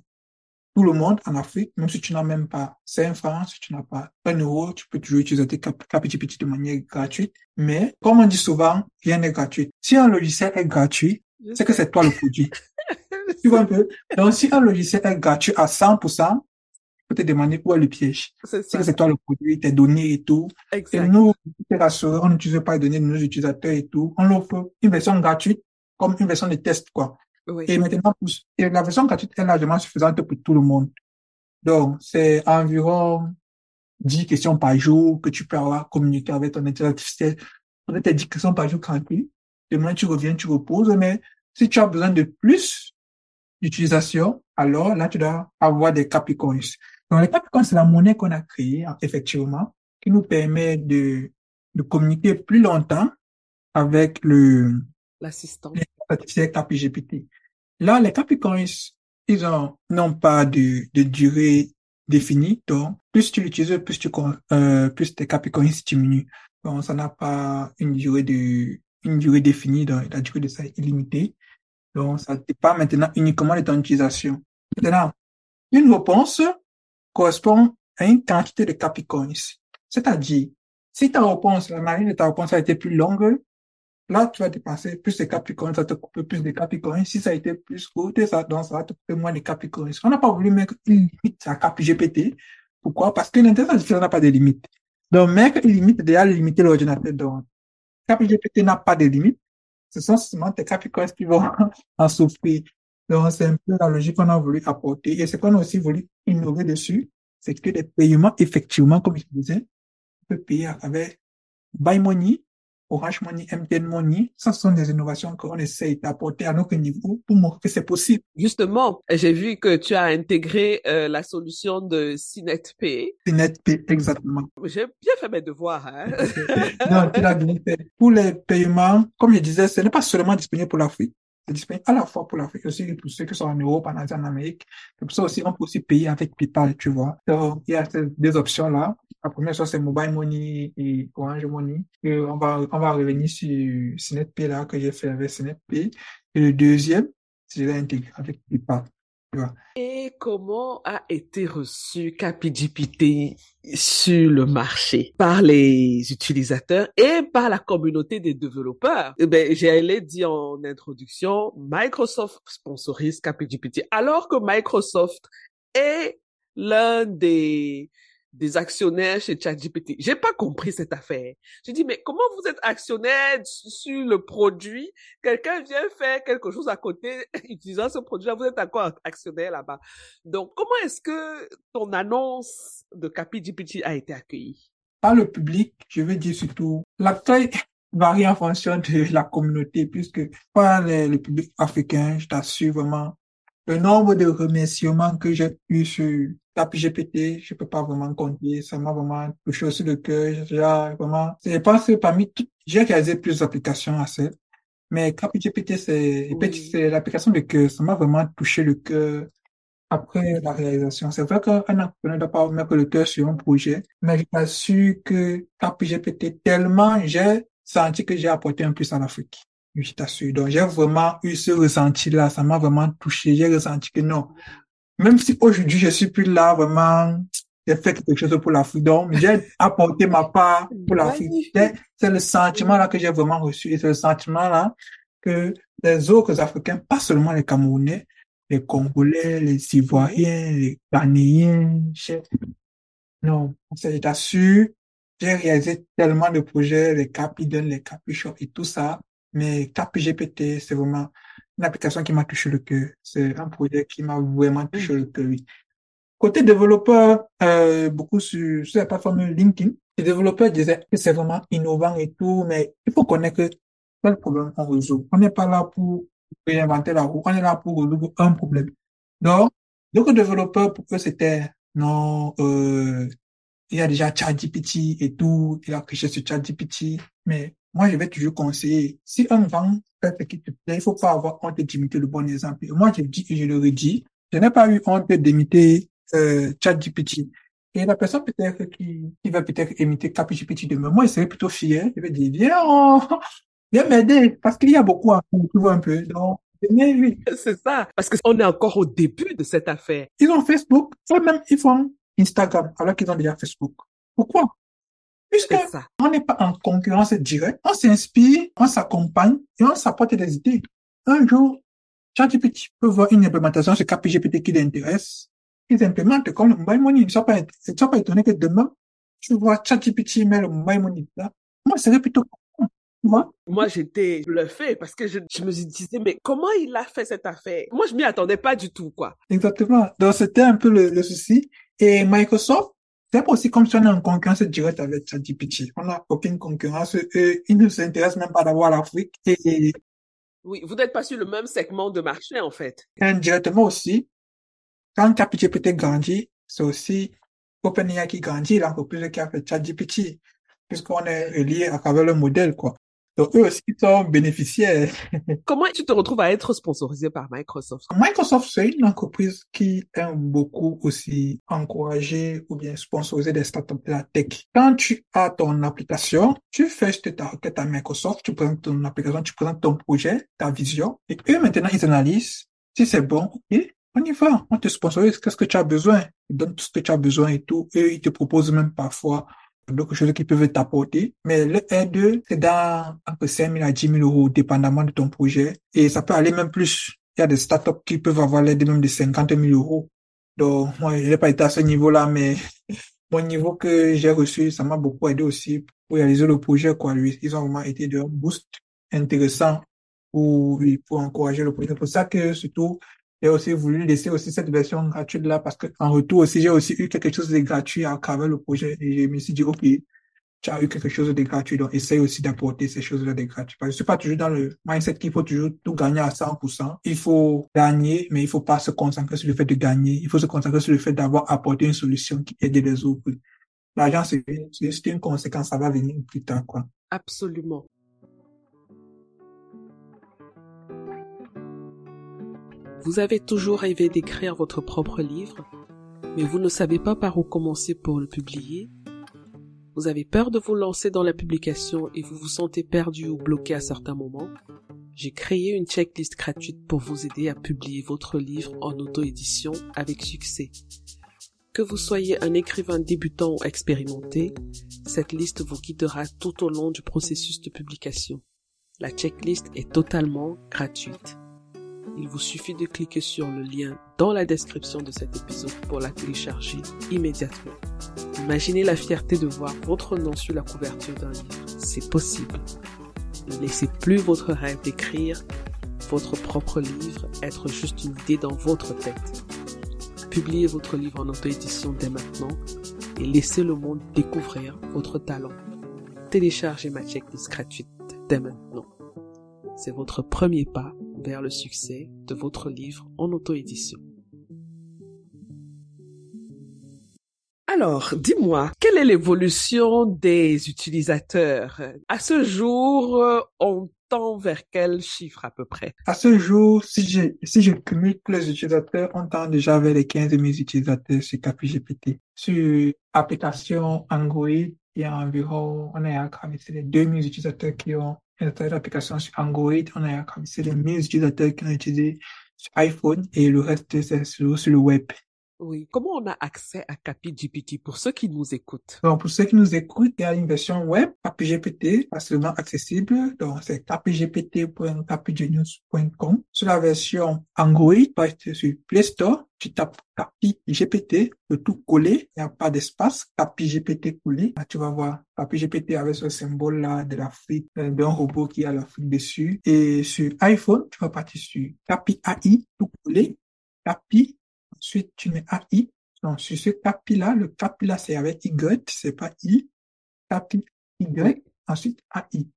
[SPEAKER 2] tout le monde en Afrique, même si tu n'as même pas 5 francs, si tu n'as pas 1 euro, tu peux toujours utiliser tes CapGPT de manière gratuite. Mais, comme on dit souvent, rien n'est gratuit. Si un logiciel est gratuit, c'est que c'est toi le produit. (laughs) tu vois un peu? Donc, si un logiciel est gratuit à 100%, peux te demander où est le piège. C'est que c'est toi le produit, tes données et tout.
[SPEAKER 1] Exact.
[SPEAKER 2] Et nous, on n'utilise pas les données de nos utilisateurs et tout. On offre une version gratuite comme une version de test, quoi.
[SPEAKER 1] Oui.
[SPEAKER 2] Et maintenant, et la version gratuite est largement suffisante pour tout le monde. Donc, c'est environ 10 questions par jour que tu peux avoir communiqué avec ton intelligence artificielle. On a 10 questions par jour tranquille. Demain, tu reviens, tu reposes. Mais si tu as besoin de plus d'utilisation, alors là, tu dois avoir des Capricorns. Donc, les Capricorns, c'est la monnaie qu'on a créée, effectivement, qui nous permet de, de communiquer plus longtemps avec le,
[SPEAKER 1] l'assistant
[SPEAKER 2] artificiel CapGPT. Là, les Capricorns, ils ont, n'ont pas de, de durée défini. Donc, plus tu l'utilises, plus tu, euh, plus tes capricornes diminuent. Donc, ça n'a pas une durée de, une durée définie, donc la durée de ça est illimitée. Donc, ça dépend maintenant uniquement de ton utilisation. Maintenant, une réponse correspond à une quantité de capricornes. C'est-à-dire, si ta réponse, la marine de ta réponse a été plus longue, là, tu vas dépenser plus de capricornes, ça te coupe plus de capricornes. Si ça a été plus court, ça, donc ça va te couper moins de capricornes. On n'a pas voulu mettre une limite à Cap GPT. Pourquoi? Parce que l'intelligence n'a pas de limite. Donc, mettre une limite, déjà limiter l'ordinateur. Donc, GPT n'a pas de limite. Ce sont seulement tes capricornes qui vont (laughs) en souffrir. Donc, c'est un peu la logique qu'on a voulu apporter. Et ce qu'on a aussi voulu innover dessus, c'est que les paiements, effectivement, comme je disais, on peut payer avec Buy Money, Orange Money, MTN Money. Ça, ce sont des innovations qu'on essaye d'apporter à notre niveau pour montrer que c'est possible.
[SPEAKER 1] Justement, j'ai vu que tu as intégré euh, la solution de CNetPay.
[SPEAKER 2] CNetPay, exactement.
[SPEAKER 1] J'ai bien fait mes devoirs. Hein? (laughs)
[SPEAKER 2] non, tu l'as bien fait. Pour les paiements, comme je disais, ce n'est pas seulement disponible pour l'Afrique. Disponible à la fois pour l'Afrique aussi pour ceux qui sont en Europe, en Asie, en Amérique. Pour ça aussi, on peut aussi payer avec PayPal, tu vois. Donc, il y a ces deux options-là. La première chose, c'est Mobile Money et Orange Money. On va, on va revenir sur SnetPay là, que j'ai fait avec SnetPay. Et le deuxième, c'est intégré avec PayPal.
[SPEAKER 1] Et comment a été reçu CapGPT sur le marché par les utilisateurs et par la communauté des développeurs? Eh ben, j'ai dit en introduction, Microsoft sponsorise CapGPT alors que Microsoft est l'un des des actionnaires chez ChatGPT. J'ai pas compris cette affaire. J'ai dit, mais comment vous êtes actionnaire sur le produit? Quelqu'un vient faire quelque chose à côté (laughs) utilisant ce produit-là, vous êtes encore actionnaire là-bas. Donc, comment est-ce que ton annonce de CapGPT a été accueillie?
[SPEAKER 2] Par le public, je veux dire surtout, l'accueil (laughs) varie en fonction de la communauté, puisque par le public africain, je t'assure vraiment, le nombre de remerciements que j'ai eu sur GPT, je peux pas vraiment compter. Ça m'a vraiment touché aussi le cœur. Genre, vraiment, je pense que parmi toutes, j'ai réalisé plusieurs applications à ça. Mais GPT, c'est, c'est l'application de cœur. Ça m'a vraiment touché le cœur après la réalisation. C'est vrai qu'un entrepreneur ne doit pas mettre le cœur sur un projet, mais je pas su que GPT, tellement j'ai senti que j'ai apporté un plus à l'Afrique. Je t'assure. Donc, j'ai vraiment eu ce ressenti-là. Ça m'a vraiment touché. J'ai ressenti que non, même si aujourd'hui je suis plus là, vraiment, j'ai fait quelque chose pour la freedom, j'ai apporté ma part pour la freedom. C'est le sentiment là que j'ai vraiment reçu et c'est le sentiment là que les autres Africains, pas seulement les Camerounais, les Congolais, les Ivoiriens, les Ghanéens, non, c'est t'assure, j'ai réalisé tellement de projets, les Capidon, les Capuchons et tout ça, mais CapGPT, c'est vraiment une application qui m'a touché le cœur. C'est un projet qui m'a vraiment touché le cœur. Côté développeur, euh, beaucoup sur, sur la plateforme LinkedIn, les développeurs disaient que c'est vraiment innovant et tout, mais il faut connaître que quel problème on résout. On n'est pas là pour réinventer la roue, on est là pour résoudre un problème. Donc, d'autres développeurs, pour eux, c'était non, euh, il y a déjà ChatGPT et tout, il a cliché sur ChatGPT, mais moi, je vais toujours conseiller, si un vent fait ce qui te plaît, il faut pas avoir honte d'imiter le bon exemple. moi, je dis et je le redis, je n'ai pas eu honte d'imiter euh, ChatGPT. Et la personne peut-être qui, qui va peut-être imiter ChatGPT demain, moi, il serait plutôt fier. Je vais dire, viens, (laughs) viens m'aider, parce qu'il y a beaucoup à comprendre un peu. Donc, (laughs)
[SPEAKER 1] c'est ça, parce qu'on est encore au début de cette affaire.
[SPEAKER 2] Ils ont Facebook, eux-mêmes, ils font Instagram, alors qu'ils ont déjà Facebook. Pourquoi? Puisque on n'est pas en concurrence directe, on s'inspire, on s'accompagne et on s'apporte des idées. Un jour, ChatGPT peut voir une implémentation sur KPGPT qui l'intéresse. Ils implémentent comme le mobile money. Ne sont pas, ils sont pas étonnés que demain, tu vois ChatGPT met le mobile money là. Moi, c'est plutôt
[SPEAKER 1] moi, moi j'étais bluffé parce que je, je me disais, mais comment il a fait cette affaire? Moi, je m'y attendais pas du tout, quoi.
[SPEAKER 2] Exactement. Donc, c'était un peu le, le souci. Et Microsoft, c'est pas aussi comme si on est en concurrence directe avec ChatGPT. On n'a aucune concurrence. Eux, ils ne s'intéressent même pas d'avoir l'Afrique. Et,
[SPEAKER 1] oui, vous n'êtes pas sur le même segment de marché, en fait.
[SPEAKER 2] Indirectement aussi, quand ChatGPT grandit, c'est aussi OpenAI qui grandit, l'entreprise qui a fait ChatGPT, puisqu'on est lié à travers le modèle, quoi. Donc, eux aussi sont bénéficiaires. (laughs)
[SPEAKER 1] Comment tu te retrouves à être sponsorisé par Microsoft?
[SPEAKER 2] Microsoft, c'est une entreprise qui aime beaucoup aussi encourager ou bien sponsoriser des startups de la tech. Quand tu as ton application, tu fais ta requête à Microsoft, tu présentes ton application, tu présentes ton projet, ta vision, et eux, maintenant, ils analysent si c'est bon, ok, on y va, on te sponsorise, qu'est-ce que tu as besoin? Ils donnent tout ce que tu as besoin et tout, et ils te proposent même parfois d'autres choses qui peuvent t'apporter. Mais le R2, c'est dans entre 5 000 à 10 000 euros, dépendamment de ton projet. Et ça peut aller même plus. Il y a des startups qui peuvent avoir l'aide même de 50 000 euros. Donc, moi, je n'ai pas été à ce niveau-là, mais (laughs) mon niveau que j'ai reçu, ça m'a beaucoup aidé aussi pour réaliser le projet, quoi. Ils ont vraiment été de boost intéressant pour, pour encourager le projet. C'est pour ça que, surtout, j'ai aussi voulu laisser aussi cette version gratuite là parce que en retour aussi, j'ai aussi eu quelque chose de gratuit à travers le projet et je me suis dit, OK, tu as eu quelque chose de gratuit, donc essaye aussi d'apporter ces choses-là de gratuit. Parce que je suis pas toujours dans le mindset qu'il faut toujours tout gagner à 100%. Il faut gagner, mais il faut pas se concentrer sur le fait de gagner. Il faut se concentrer sur le fait d'avoir apporté une solution qui aide les autres. L'argent, c'est une conséquence, ça va venir plus tard, quoi.
[SPEAKER 1] Absolument. Vous avez toujours rêvé d'écrire votre propre livre, mais vous ne savez pas par où commencer pour le publier. Vous avez peur de vous lancer dans la publication et vous vous sentez perdu ou bloqué à certains moments. J'ai créé une checklist gratuite pour vous aider à publier votre livre en auto-édition avec succès. Que vous soyez un écrivain débutant ou expérimenté, cette liste vous guidera tout au long du processus de publication. La checklist est totalement gratuite. Il vous suffit de cliquer sur le lien dans la description de cet épisode pour la télécharger immédiatement. Imaginez la fierté de voir votre nom sur la couverture d'un livre. C'est possible. Ne laissez plus votre rêve d'écrire votre propre livre être juste une idée dans votre tête. Publiez votre livre en auto-édition dès maintenant et laissez le monde découvrir votre talent. Téléchargez ma checklist gratuite dès maintenant. C'est votre premier pas vers le succès de votre livre en auto-édition. Alors, dis-moi, quelle est l'évolution des utilisateurs? À ce jour, on tend vers quel chiffre à peu près?
[SPEAKER 2] À ce jour, si je, si je cumule tous les utilisateurs, on tend déjà vers les 15 000 utilisateurs sur CapGPT. Sur application Android, il y a environ, on est à les 2000 utilisateurs qui ont l'application sur Android, on a c'est les 1000 utilisateurs qui ont utilisé sur iPhone et le reste c'est sur le web.
[SPEAKER 1] Oui. Comment on a accès à CapiGPT pour ceux qui nous écoutent?
[SPEAKER 2] Donc, pour ceux qui nous écoutent, il y a une version web, CapiGPT, facilement accessible. Donc, c'est capigpt.capigenius.com. Sur la version Android, tu sur Play Store, tu tapes CapiGPT, le tout collé, il n'y a pas d'espace, CapiGPT collé. Là, tu vas voir CapiGPT avec ce symbole-là de l'Afrique, euh, d'un robot qui a l'Afrique dessus. Et sur iPhone, tu vas partir sur Capi AI, tout collé, Capi Ensuite, tu mets AI. Donc, sur ce capi-là, le capi-là, c'est avec Y, c'est pas I. Capi Y. Ensuite, AI.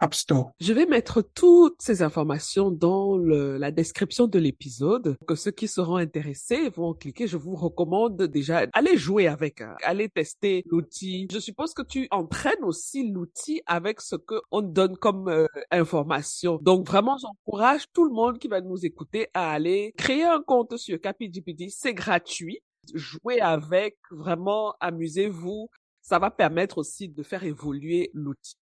[SPEAKER 2] App Store.
[SPEAKER 1] Je vais mettre toutes ces informations dans le, la description de l'épisode. Que ceux qui seront intéressés vont cliquer. Je vous recommande déjà, allez jouer avec, hein. allez tester l'outil. Je suppose que tu entraînes aussi l'outil avec ce que on donne comme euh, information. Donc vraiment, j'encourage tout le monde qui va nous écouter à aller créer un compte sur CapiGPT. C'est gratuit jouez avec, vraiment amusez-vous ça va permettre aussi de faire évoluer l'outil.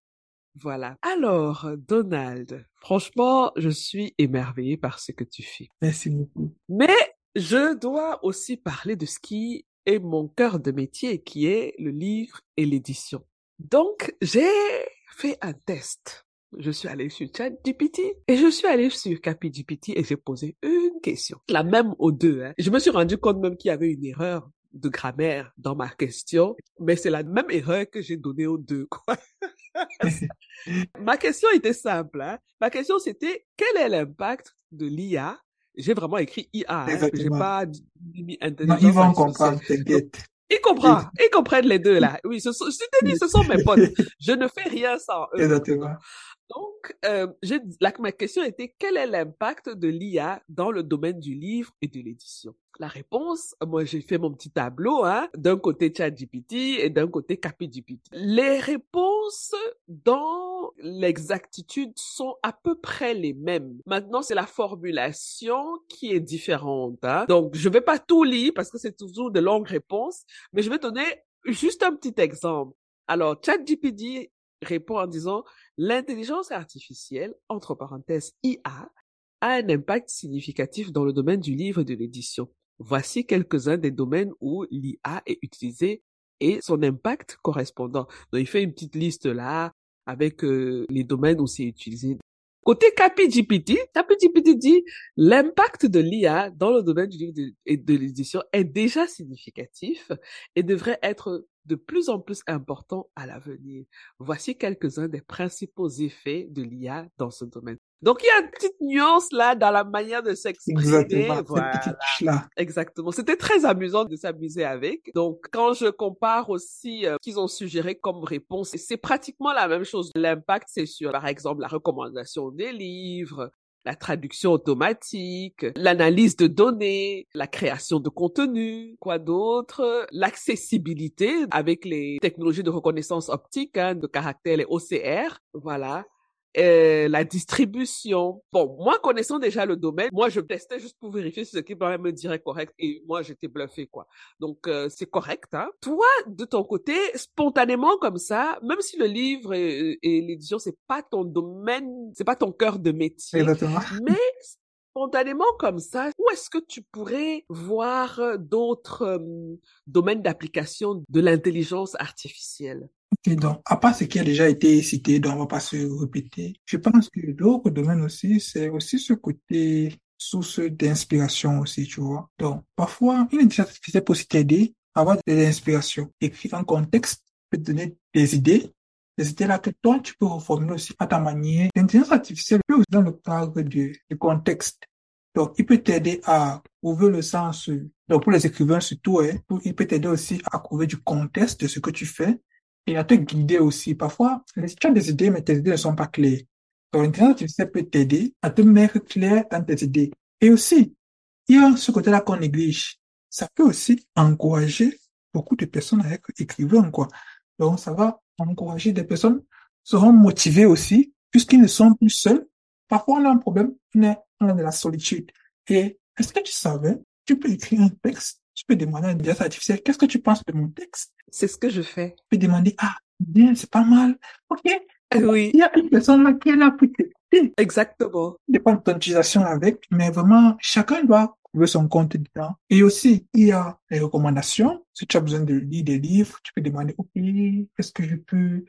[SPEAKER 1] Voilà. Alors, Donald, franchement, je suis émerveillé par ce que tu fais.
[SPEAKER 2] Merci beaucoup.
[SPEAKER 1] Mais je dois aussi parler de ce qui est mon cœur de métier, qui est le livre et l'édition. Donc, j'ai fait un test. Je suis allé sur ChatGPT et je suis allé sur CapGPT et j'ai posé une question. La même aux deux. Hein. Je me suis rendu compte même qu'il y avait une erreur de grammaire dans ma question, mais c'est la même erreur que j'ai donnée aux deux, quoi. (laughs) ma question était simple. Hein. Ma question c'était quel est l'impact de l'IA J'ai vraiment écrit IA, hein, j'ai pas mis intelligence.
[SPEAKER 2] Non, ils vont comprendre, t'inquiète.
[SPEAKER 1] Ils comprennent, ils comprennent les deux là. Oui, ce sont, je te dis, ce sont mes potes. (laughs) Je ne fais rien sans eux.
[SPEAKER 2] Exactement.
[SPEAKER 1] Donc, euh, la, ma question était quel est l'impact de l'IA dans le domaine du livre et de l'édition? La réponse, moi j'ai fait mon petit tableau, hein, d'un côté ChatGPT et d'un côté CapGPT. Les réponses dans l'exactitude sont à peu près les mêmes. Maintenant, c'est la formulation qui est différente. Hein. Donc, je vais pas tout lire parce que c'est toujours de longues réponses, mais je vais donner juste un petit exemple. Alors, ChatGPT répond en disant l'intelligence artificielle, entre parenthèses IA, a un impact significatif dans le domaine du livre et de l'édition. Voici quelques-uns des domaines où l'IA est utilisée et son impact correspondant. Donc, il fait une petite liste là avec euh, les domaines où c'est utilisé. Côté CapGPT, CapGPT dit l'impact de l'IA dans le domaine du livre et de l'édition est déjà significatif et devrait être de plus en plus important à l'avenir. Voici quelques-uns des principaux effets de l'IA dans ce domaine. Donc il y a une petite nuance là dans la manière de s'exprimer.
[SPEAKER 2] Exactement. Voilà. là.
[SPEAKER 1] Exactement. C'était très amusant de s'amuser avec. Donc quand je compare aussi euh, qu'ils ont suggéré comme réponse, c'est pratiquement la même chose. L'impact c'est sur par exemple la recommandation des livres, la traduction automatique, l'analyse de données, la création de contenu, quoi d'autre, l'accessibilité avec les technologies de reconnaissance optique, hein, de caractère, les OCR, voilà. Euh, la distribution. Bon, moi connaissant déjà le domaine, moi je testais juste pour vérifier si ce qui me dirait correct et moi j'étais bluffé quoi. Donc euh, c'est correct. Hein. Toi de ton côté, spontanément comme ça, même si le livre et, et l'édition c'est pas ton domaine, c'est pas ton cœur de métier,
[SPEAKER 2] Exactement. (laughs)
[SPEAKER 1] mais spontanément comme ça, où est-ce que tu pourrais voir d'autres euh, domaines d'application de l'intelligence artificielle?
[SPEAKER 2] Donc, à part ce qui a déjà été cité, donc on va pas se répéter, je pense que d'autres domaines aussi, c'est aussi ce côté source d'inspiration aussi, tu vois. Donc, parfois, une intelligence artificielle peut aussi t'aider à avoir de l'inspiration. Écrire un contexte peut te donner des idées, des idées là que toi, tu peux reformuler aussi à ta manière. L'intelligence artificielle peut aussi dans le cadre du, du contexte. Donc, il peut t'aider à trouver le sens. Donc, pour les écrivains surtout, hein, il peut t'aider aussi à trouver du contexte de ce que tu fais et à te guider aussi. Parfois, tu as des idées, mais tes idées ne sont pas claires. Donc, l'intelligence artificielle peut t'aider à te mettre clair dans tes idées. Et aussi, il y a ce côté-là qu'on néglige. Ça peut aussi encourager beaucoup de personnes à être écrivains, quoi. Donc, ça va encourager des personnes seront motivées aussi, puisqu'ils ne sont plus seuls. Parfois, on a un problème, on a, de la solitude. Et est-ce que tu savais, tu peux écrire un texte tu peux demander à l'intelligence artificielle, qu'est-ce que tu penses de mon texte?
[SPEAKER 1] C'est ce que je fais.
[SPEAKER 2] Tu peux demander, ah, bien, c'est pas mal. OK.
[SPEAKER 1] Oui.
[SPEAKER 2] Il y a une personne là qui est là pour t'aider.
[SPEAKER 1] Exactement.
[SPEAKER 2] Il dépend de ton utilisation avec, mais vraiment, chacun doit trouver son compte dedans. Et aussi, il y a les recommandations. Si tu as besoin de lire des livres, tu peux demander, OK, qu'est-ce que je peux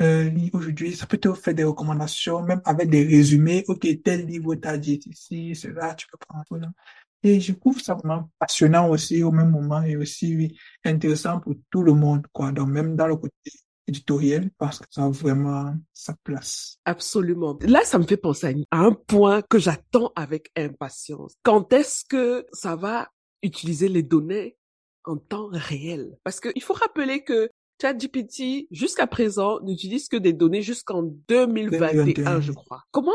[SPEAKER 2] euh, lire aujourd'hui? Ça peut te faire des recommandations, même avec des résumés. OK, tel livre t'a dit ici, cela, tu peux prendre tout là. Et je trouve ça vraiment passionnant aussi au même moment et aussi intéressant pour tout le monde, quoi. Donc même dans le côté éditorial, parce que ça a vraiment sa place.
[SPEAKER 1] Absolument. Là, ça me fait penser à un point que j'attends avec impatience. Quand est-ce que ça va utiliser les données en temps réel? Parce qu'il faut rappeler que ChatGPT, jusqu'à présent, n'utilise que des données jusqu'en 2021, 2021, je crois. Comment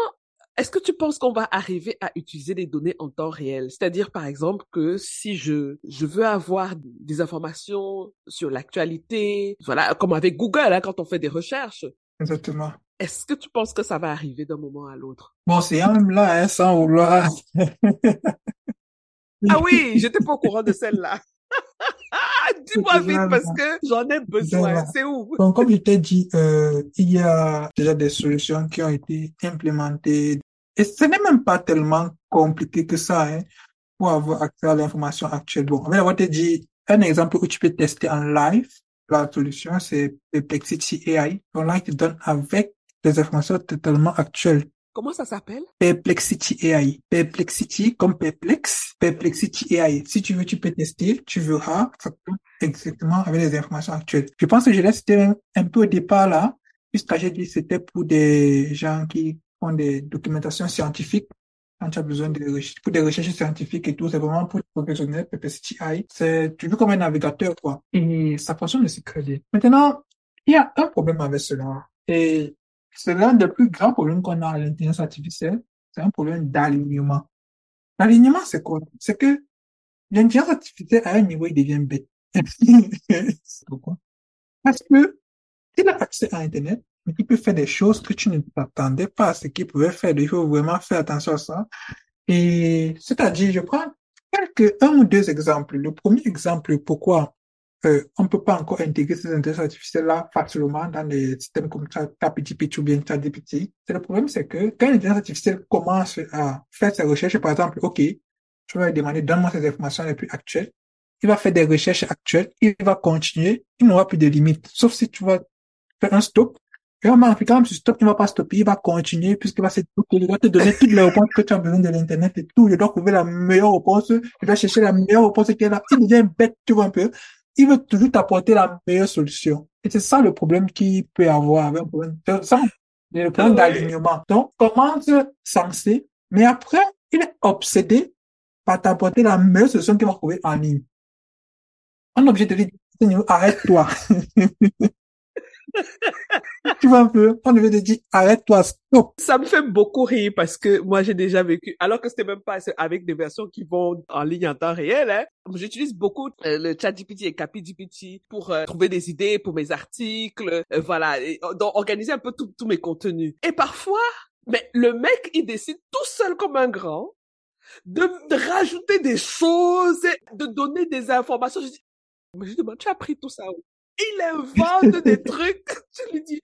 [SPEAKER 1] est-ce que tu penses qu'on va arriver à utiliser les données en temps réel? C'est-à-dire, par exemple, que si je je veux avoir des informations sur l'actualité, voilà, comme avec Google, hein, quand on fait des recherches.
[SPEAKER 2] Exactement.
[SPEAKER 1] Est-ce que tu penses que ça va arriver d'un moment à l'autre?
[SPEAKER 2] Bon, c'est même là, hein, sans vouloir.
[SPEAKER 1] ah oui, j'étais pas au courant de celle-là. (laughs) Dis-moi vite parce que j'en ai besoin. C'est où?
[SPEAKER 2] Donc, comme je t'ai dit, euh, il y a déjà des solutions qui ont été implémentées et ce n'est même pas tellement compliqué que ça hein, pour avoir accès à l'information actuelle. Bon, on va te dire un exemple où tu peux tester en live. La solution, c'est Perplexity AI. Donc là, il te donne avec des informations totalement actuelles.
[SPEAKER 1] Comment ça s'appelle?
[SPEAKER 2] Perplexity AI. Perplexity comme perplexe. Perplexity AI. Si tu veux, tu peux tester. Tu verras exactement avec les informations actuelles. Je pense que je l'ai cité un peu au départ là, puisque j'ai dit c'était pour des gens qui font des documentations scientifiques, quand tu as besoin de pour des recherches scientifiques et tout, c'est vraiment pour les professionnels, PPCTI. C'est, tu veux comme un navigateur, quoi. Et ça aussi très bien. Maintenant, il y a un problème avec cela. Et c'est l'un des plus grands problèmes qu'on a à l'intelligence artificielle. C'est un problème d'alignement. L'alignement, c'est quoi? C'est que l'intelligence artificielle, à un niveau, il devient bête. (laughs) Pourquoi? Parce que il a accès à Internet, mais il peut faire des choses que tu ne t'attendais pas à ce qu'il pouvait faire. Il faut vraiment faire attention à ça. Et c'est-à-dire, je prends quelques, un ou deux exemples. Le premier exemple, pourquoi euh, on ne peut pas encore intégrer ces intelligences artificielles-là facilement dans les systèmes comme ChatGPT ou bien ChatGPT. C'est le problème, c'est que quand l'intelligence artificielle commence à faire ses recherches, par exemple, OK, je vais lui demander, donne-moi ces informations les plus actuelles. Il va faire des recherches actuelles, il va continuer, il n'aura plus de limites. Sauf si tu vas faire un stop. Et on quand même, stop, il ne va pas stopper, il va continuer puisqu'il va se il va te donner toutes les réponses que tu as besoin de l'internet et tout. Il doit trouver la meilleure réponse, il doit chercher la meilleure réponse qui est là. Il devient bête, tu vois un peu il veut toujours t'apporter la meilleure solution. Et c'est ça le problème qu'il peut avoir avec un problème. C'est ça, le problème ah d'alignement. Donc, commence sensé, mais après, il est obsédé par t'apporter la meilleure solution qu'il va trouver en ligne. On est obligé de lui dire, arrête-toi. (laughs) (laughs) tu vois un peu, on devait te dire, arrête-toi, stop.
[SPEAKER 1] Ça me fait beaucoup rire parce que moi, j'ai déjà vécu, alors que c'était même pas avec des versions qui vont en ligne en temps réel, hein. J'utilise beaucoup euh, le ChatGPT et CapGPT pour euh, trouver des idées pour mes articles, euh, voilà, et, donc organiser un peu tous mes contenus. Et parfois, mais le mec, il décide tout seul comme un grand de, rajouter des choses, de donner des informations. Je dis, mais je demande, tu as appris tout ça où? Il invente des trucs. (laughs) Je lui dis,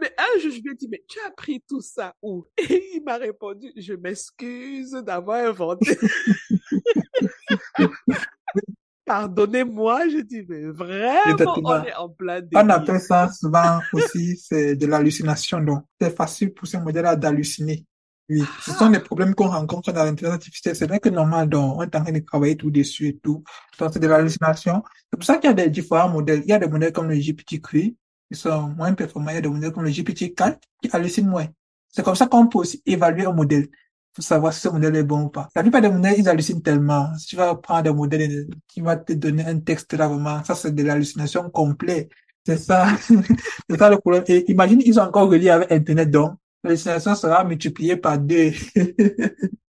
[SPEAKER 1] mais un jour, je lui ai dit, mais tu as appris tout ça où? Et il m'a répondu, je m'excuse d'avoir inventé. (laughs) Pardonnez-moi, je dis, mais vraiment, on est en plein
[SPEAKER 2] On appelle ça souvent aussi, c'est de l'hallucination. Donc, c'est facile pour ce modèle d'halluciner. Oui, ce sont les problèmes qu'on rencontre dans l'intelligence artificielle. C'est vrai que normalement, donc, on est en train de travailler tout dessus et tout. Donc, c'est de l'hallucination. C'est pour ça qu'il y a des différents modèles. Il y a des modèles comme le GPT-3 qui sont moins performants. Il y a des modèles comme le GPT-4 qui hallucinent moins. C'est comme ça qu'on peut aussi évaluer un modèle pour savoir si ce modèle est bon ou pas. La plupart des modèles, ils hallucinent tellement. Si tu vas prendre des modèles qui vont te donner un texte là, vraiment, ça, c'est de l'hallucination complète. C'est ça. (laughs) c'est ça le problème. Et imagine, ils ont encore relié avec Internet, donc, l'hallucination sera multipliée par deux. (laughs)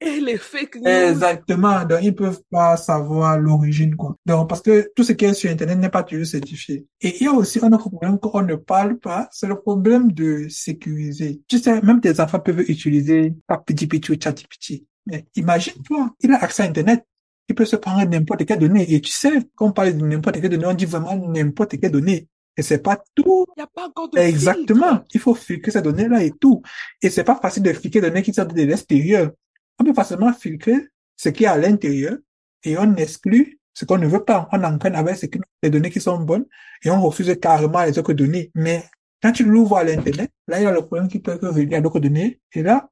[SPEAKER 1] Et les fake news.
[SPEAKER 2] Exactement. Donc, ils peuvent pas savoir l'origine, quoi. Donc, parce que tout ce qui est sur Internet n'est pas toujours certifié. Et il y a aussi un autre problème qu'on ne parle pas, c'est le problème de sécuriser. Tu sais, même tes enfants peuvent utiliser ChatGPT ou ChatGPT. Mais imagine-toi, il a accès à Internet. Il peut se prendre n'importe quelle donnée. Et tu sais, quand on parle de n'importe quelle donnée, on dit vraiment n'importe quelle donnée. Et c'est pas tout.
[SPEAKER 1] Il n'y a pas encore de
[SPEAKER 2] Exactement. Il faut filtrer ces données-là et tout. Et c'est pas facile de filtrer des données qui sortent de l'extérieur. On peut facilement filtrer ce qui est à l'intérieur et on exclut ce qu'on ne veut pas. On entraîne avec ce les données qui sont bonnes et on refuse carrément les autres données. Mais quand tu l'ouvres à l'Internet, là, il y a le problème qui peut revenir à d'autres données. Et là,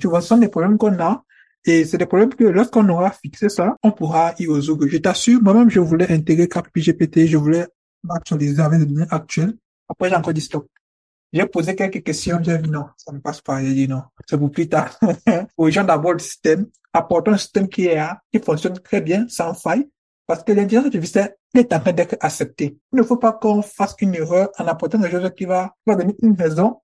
[SPEAKER 2] tu vois, ce sont des problèmes qu'on a. Et c'est des problèmes que lorsqu'on aura fixé ça, on pourra y résoudre. Je t'assure, moi-même, je voulais intégrer CapGPT, je voulais actualiser avec les données actuelles. Après, j'ai encore dit stop. J'ai posé quelques questions, j'ai dit non, ça ne passe pas. J'ai dit non, c'est pour plus tard. (laughs) Aux gens d'abord le système, apportons un système qui est là, qui fonctionne très bien, sans faille, parce que l'intelligence artificielle est en train d'être acceptée. Il ne faut pas qu'on fasse une erreur en apportant quelque chose qui va, qui va donner une raison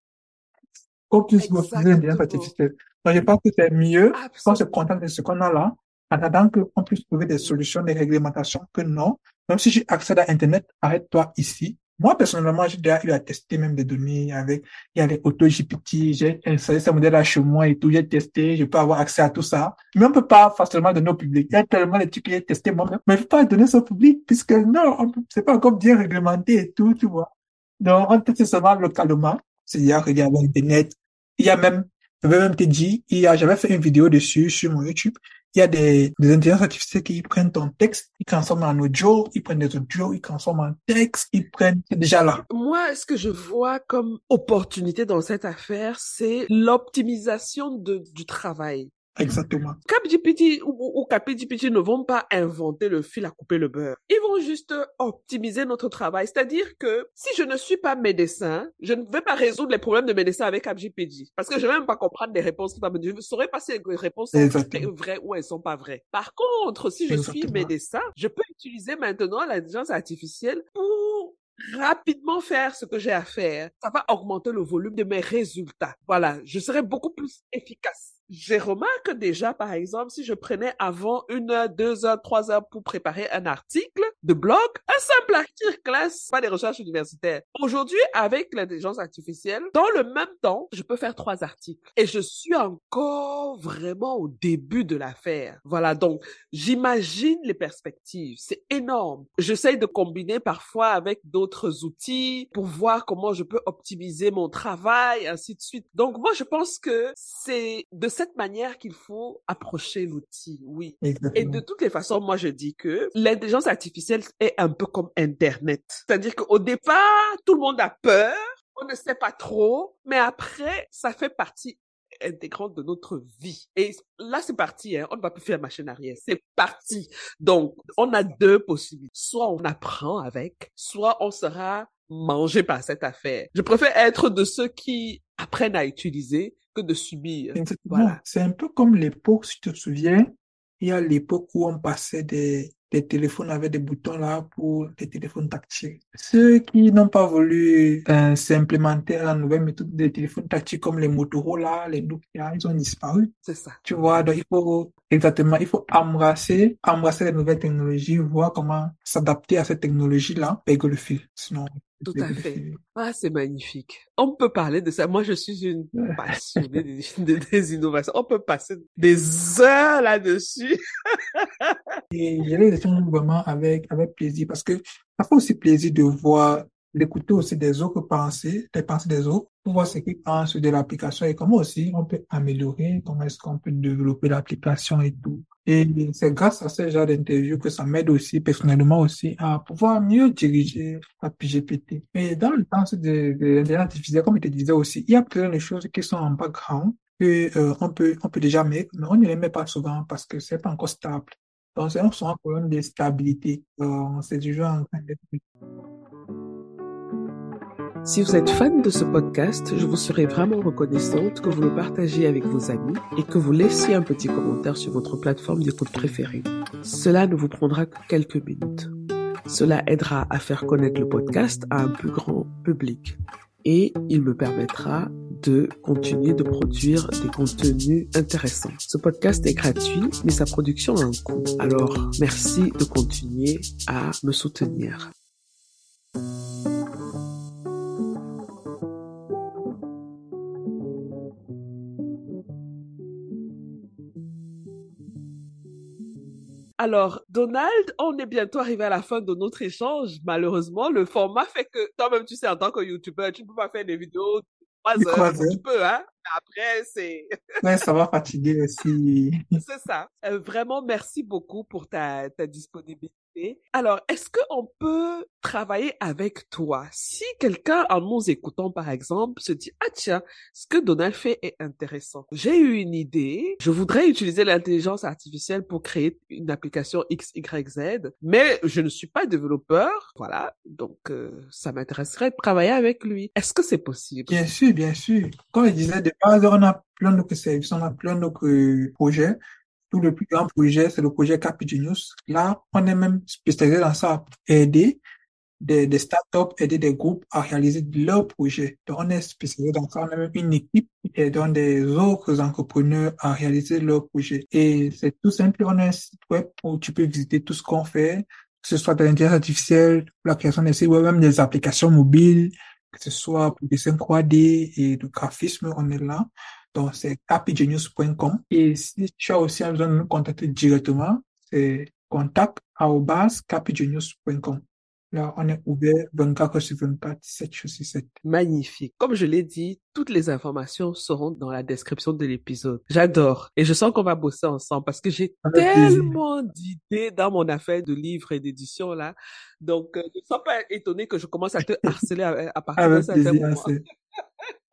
[SPEAKER 2] qu'on puisse refuser l'intelligence artificielle. Donc, je pense que c'est mieux qu'on se contente de ce qu'on a là, en attendant qu'on puisse trouver des solutions, des réglementations, que non, même si j'ai accès à Internet, arrête-toi ici. Moi, personnellement, j'ai déjà eu à tester même des données avec, il y a les auto-GPT, j'ai installé ce modèle-là chez moi et tout, j'ai testé, je peux avoir accès à tout ça. Mais on peut pas facilement donner au public. Il y a tellement de trucs que j'ai testé moi-même, mais je peux pas donner ça au public puisque non, c'est pas encore bien réglementé et tout, tu vois. Donc, on teste seulement localement. C'est-à-dire, il y a Internet. Il y a même, je vais même te dire, il y a, j'avais fait une vidéo dessus sur mon YouTube il y a des, des intelligences artificielles qui prennent ton texte, ils transforment en audio, ils prennent des audios, ils transforment en texte, ils prennent, c'est déjà là.
[SPEAKER 1] Moi, ce que je vois comme opportunité dans cette affaire, c'est l'optimisation du travail.
[SPEAKER 2] Exactement.
[SPEAKER 1] CapGPT ou, ou CapGPT ne vont pas inventer le fil à couper le beurre. Ils vont juste optimiser notre travail. C'est-à-dire que si je ne suis pas médecin, je ne vais pas résoudre les problèmes de médecin avec CapGPT. Parce que je ne vais même pas comprendre les réponses que tu Je ne saurais pas si les réponses sont vraies ou elles sont pas vraies. Par contre, si je suis médecin, je peux utiliser maintenant l'intelligence artificielle pour rapidement faire ce que j'ai à faire. Ça va augmenter le volume de mes résultats. Voilà, je serai beaucoup plus efficace. J'ai remarqué déjà, par exemple, si je prenais avant une heure, deux heures, trois heures pour préparer un article de blog, un simple article classe, pas des recherches universitaires. Aujourd'hui, avec l'intelligence artificielle, dans le même temps, je peux faire trois articles. Et je suis encore vraiment au début de l'affaire. Voilà, donc j'imagine les perspectives. C'est énorme. J'essaye de combiner parfois avec d'autres outils pour voir comment je peux optimiser mon travail, ainsi de suite. Donc moi, je pense que c'est de cette manière qu'il faut approcher l'outil, oui.
[SPEAKER 2] Exactement.
[SPEAKER 1] Et de toutes les façons, moi, je dis que l'intelligence artificielle est un peu comme Internet. C'est-à-dire qu'au départ, tout le monde a peur, on ne sait pas trop, mais après, ça fait partie intégrante de notre vie. Et là, c'est parti, hein. on ne va plus faire machine arrière. C'est parti. Donc, on a deux possibilités. Soit on apprend avec, soit on sera mangé par cette affaire. Je préfère être de ceux qui apprennent à utiliser que de subir. Voilà.
[SPEAKER 2] C'est un peu comme l'époque, si tu te souviens, il y a l'époque où on passait des, des téléphones avec des boutons là pour les téléphones tactiles. Ceux qui n'ont pas voulu euh, s'implémenter à la nouvelle méthode des téléphones tactiles comme les Motorola, les Nokia, ils ont disparu.
[SPEAKER 1] C'est ça.
[SPEAKER 2] Tu vois, donc il faut exactement, il faut embrasser, embrasser les nouvelles technologies, voir comment s'adapter à cette technologie-là, pègue le fil. Sinon,
[SPEAKER 1] Tout à fait. Ah, c'est magnifique. On peut parler de ça. Moi, je suis une (laughs) passionnée des, des- des innovations. On peut passer des heures là-dessus. (laughs)
[SPEAKER 2] Et les échange vraiment avec, avec plaisir parce que ça fait aussi plaisir de voir, d'écouter aussi des autres pensées, des pensées des autres, pour voir ce qu'ils pensent de l'application et comment aussi on peut améliorer, comment est-ce qu'on peut développer l'application et tout. Et c'est grâce à ce genre d'interview que ça m'aide aussi, personnellement aussi, à pouvoir mieux diriger la PGPT. Et dans le temps de, de artificielle, comme je te disais aussi, il y a plein de choses qui sont en background que, euh, on peut, on peut déjà mettre, mais on ne les met pas souvent parce que c'est pas encore stable. Donc, c'est un problème de stabilité. Euh, c'est toujours en train d'être
[SPEAKER 1] Si vous êtes fan de ce podcast, je vous serais vraiment reconnaissante que vous le partagiez avec vos amis et que vous laissiez un petit commentaire sur votre plateforme d'écoute préférée. Cela ne vous prendra que quelques minutes. Cela aidera à faire connaître le podcast à un plus grand public et il me permettra de continuer de produire des contenus intéressants. Ce podcast est gratuit, mais sa production a un coût. Alors, merci de continuer à me soutenir. Alors, Donald, on est bientôt arrivé à la fin de notre échange. Malheureusement, le format fait que toi-même, tu sais, en tant que YouTuber, tu ne peux pas faire des vidéos de heures. Tu peux, hein? Après, c'est,
[SPEAKER 2] Ouais, ça va fatiguer aussi. (laughs)
[SPEAKER 1] c'est ça. Euh, vraiment, merci beaucoup pour ta, ta disponibilité. Alors, est-ce qu'on peut travailler avec toi? Si quelqu'un, en nous écoutant, par exemple, se dit, ah tiens, ce que Donald fait est intéressant. J'ai eu une idée. Je voudrais utiliser l'intelligence artificielle pour créer une application XYZ, mais je ne suis pas développeur. Voilà. Donc, euh, ça m'intéresserait de travailler avec lui. Est-ce que c'est possible?
[SPEAKER 2] Bien sûr, bien sûr. Comme je disais, de base, on a plein d'autres services, on a plein euh, projets. Tout le plus grand projet, c'est le projet Capigenius. Là, on est même spécialisé dans ça, aider des, des startups, aider des groupes à réaliser leurs projets. Donc, on est spécialisé dans ça. On a même une équipe qui aide des autres entrepreneurs à réaliser leurs projets. Et c'est tout simple. On a un site web où tu peux visiter tout ce qu'on fait, que ce soit de l'intelligence artificielle, la création des sites web, même des applications mobiles, que ce soit pour dessin 3D et du graphisme, on est là. Donc, c'est capigenius.com. Et si tu as aussi besoin de nous contacter directement, c'est contact@capigenius.com. Là, on est ouvert 24 heures sur 24, 7 jours sur 7.
[SPEAKER 1] Magnifique. Comme je l'ai dit, toutes les informations seront dans la description de l'épisode. J'adore. Et je sens qu'on va bosser ensemble parce que j'ai tellement d'idées dans mon affaire de livres et d'édition là. Donc, euh, ne sois pas étonné que je commence à te harceler à, à partir
[SPEAKER 2] Avec
[SPEAKER 1] moment.
[SPEAKER 2] c'est. (laughs)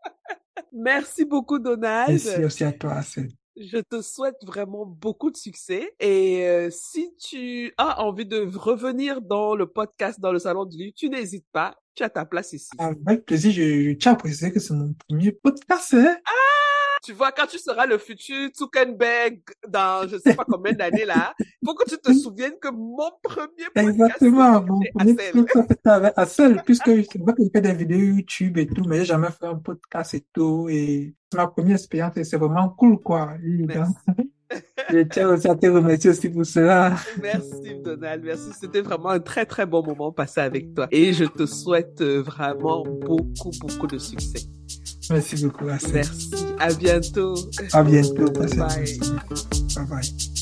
[SPEAKER 1] Merci beaucoup, Donald.
[SPEAKER 2] Merci aussi à toi, c'est.
[SPEAKER 1] Je te souhaite vraiment beaucoup de succès. Et euh, si tu as envie de revenir dans le podcast, dans le salon du livre, tu n'hésites pas. Tu as ta place ici.
[SPEAKER 2] Avec plaisir, je, je tiens à préciser que c'est mon premier podcast, hein.
[SPEAKER 1] Tu vois, quand tu seras le futur Zuckerberg dans je sais pas combien d'années là, faut que tu te souviennes que mon premier podcast,
[SPEAKER 2] Exactement, mon premier avec Hassel, puisque c'est vrai que je fais des vidéos YouTube et tout, mais j'ai jamais fait un podcast et tout, et c'est ma première expérience et c'est vraiment cool, quoi.
[SPEAKER 1] Merci. (laughs)
[SPEAKER 2] je tiens aussi à te remercier aussi pour cela.
[SPEAKER 1] Merci Donald, merci. C'était vraiment un très très bon moment passé avec toi. Et je te souhaite vraiment beaucoup beaucoup de succès.
[SPEAKER 2] Merci beaucoup, Hassel.
[SPEAKER 1] Merci. À bientôt.
[SPEAKER 2] À bientôt.
[SPEAKER 1] Bye.
[SPEAKER 2] Bye bye.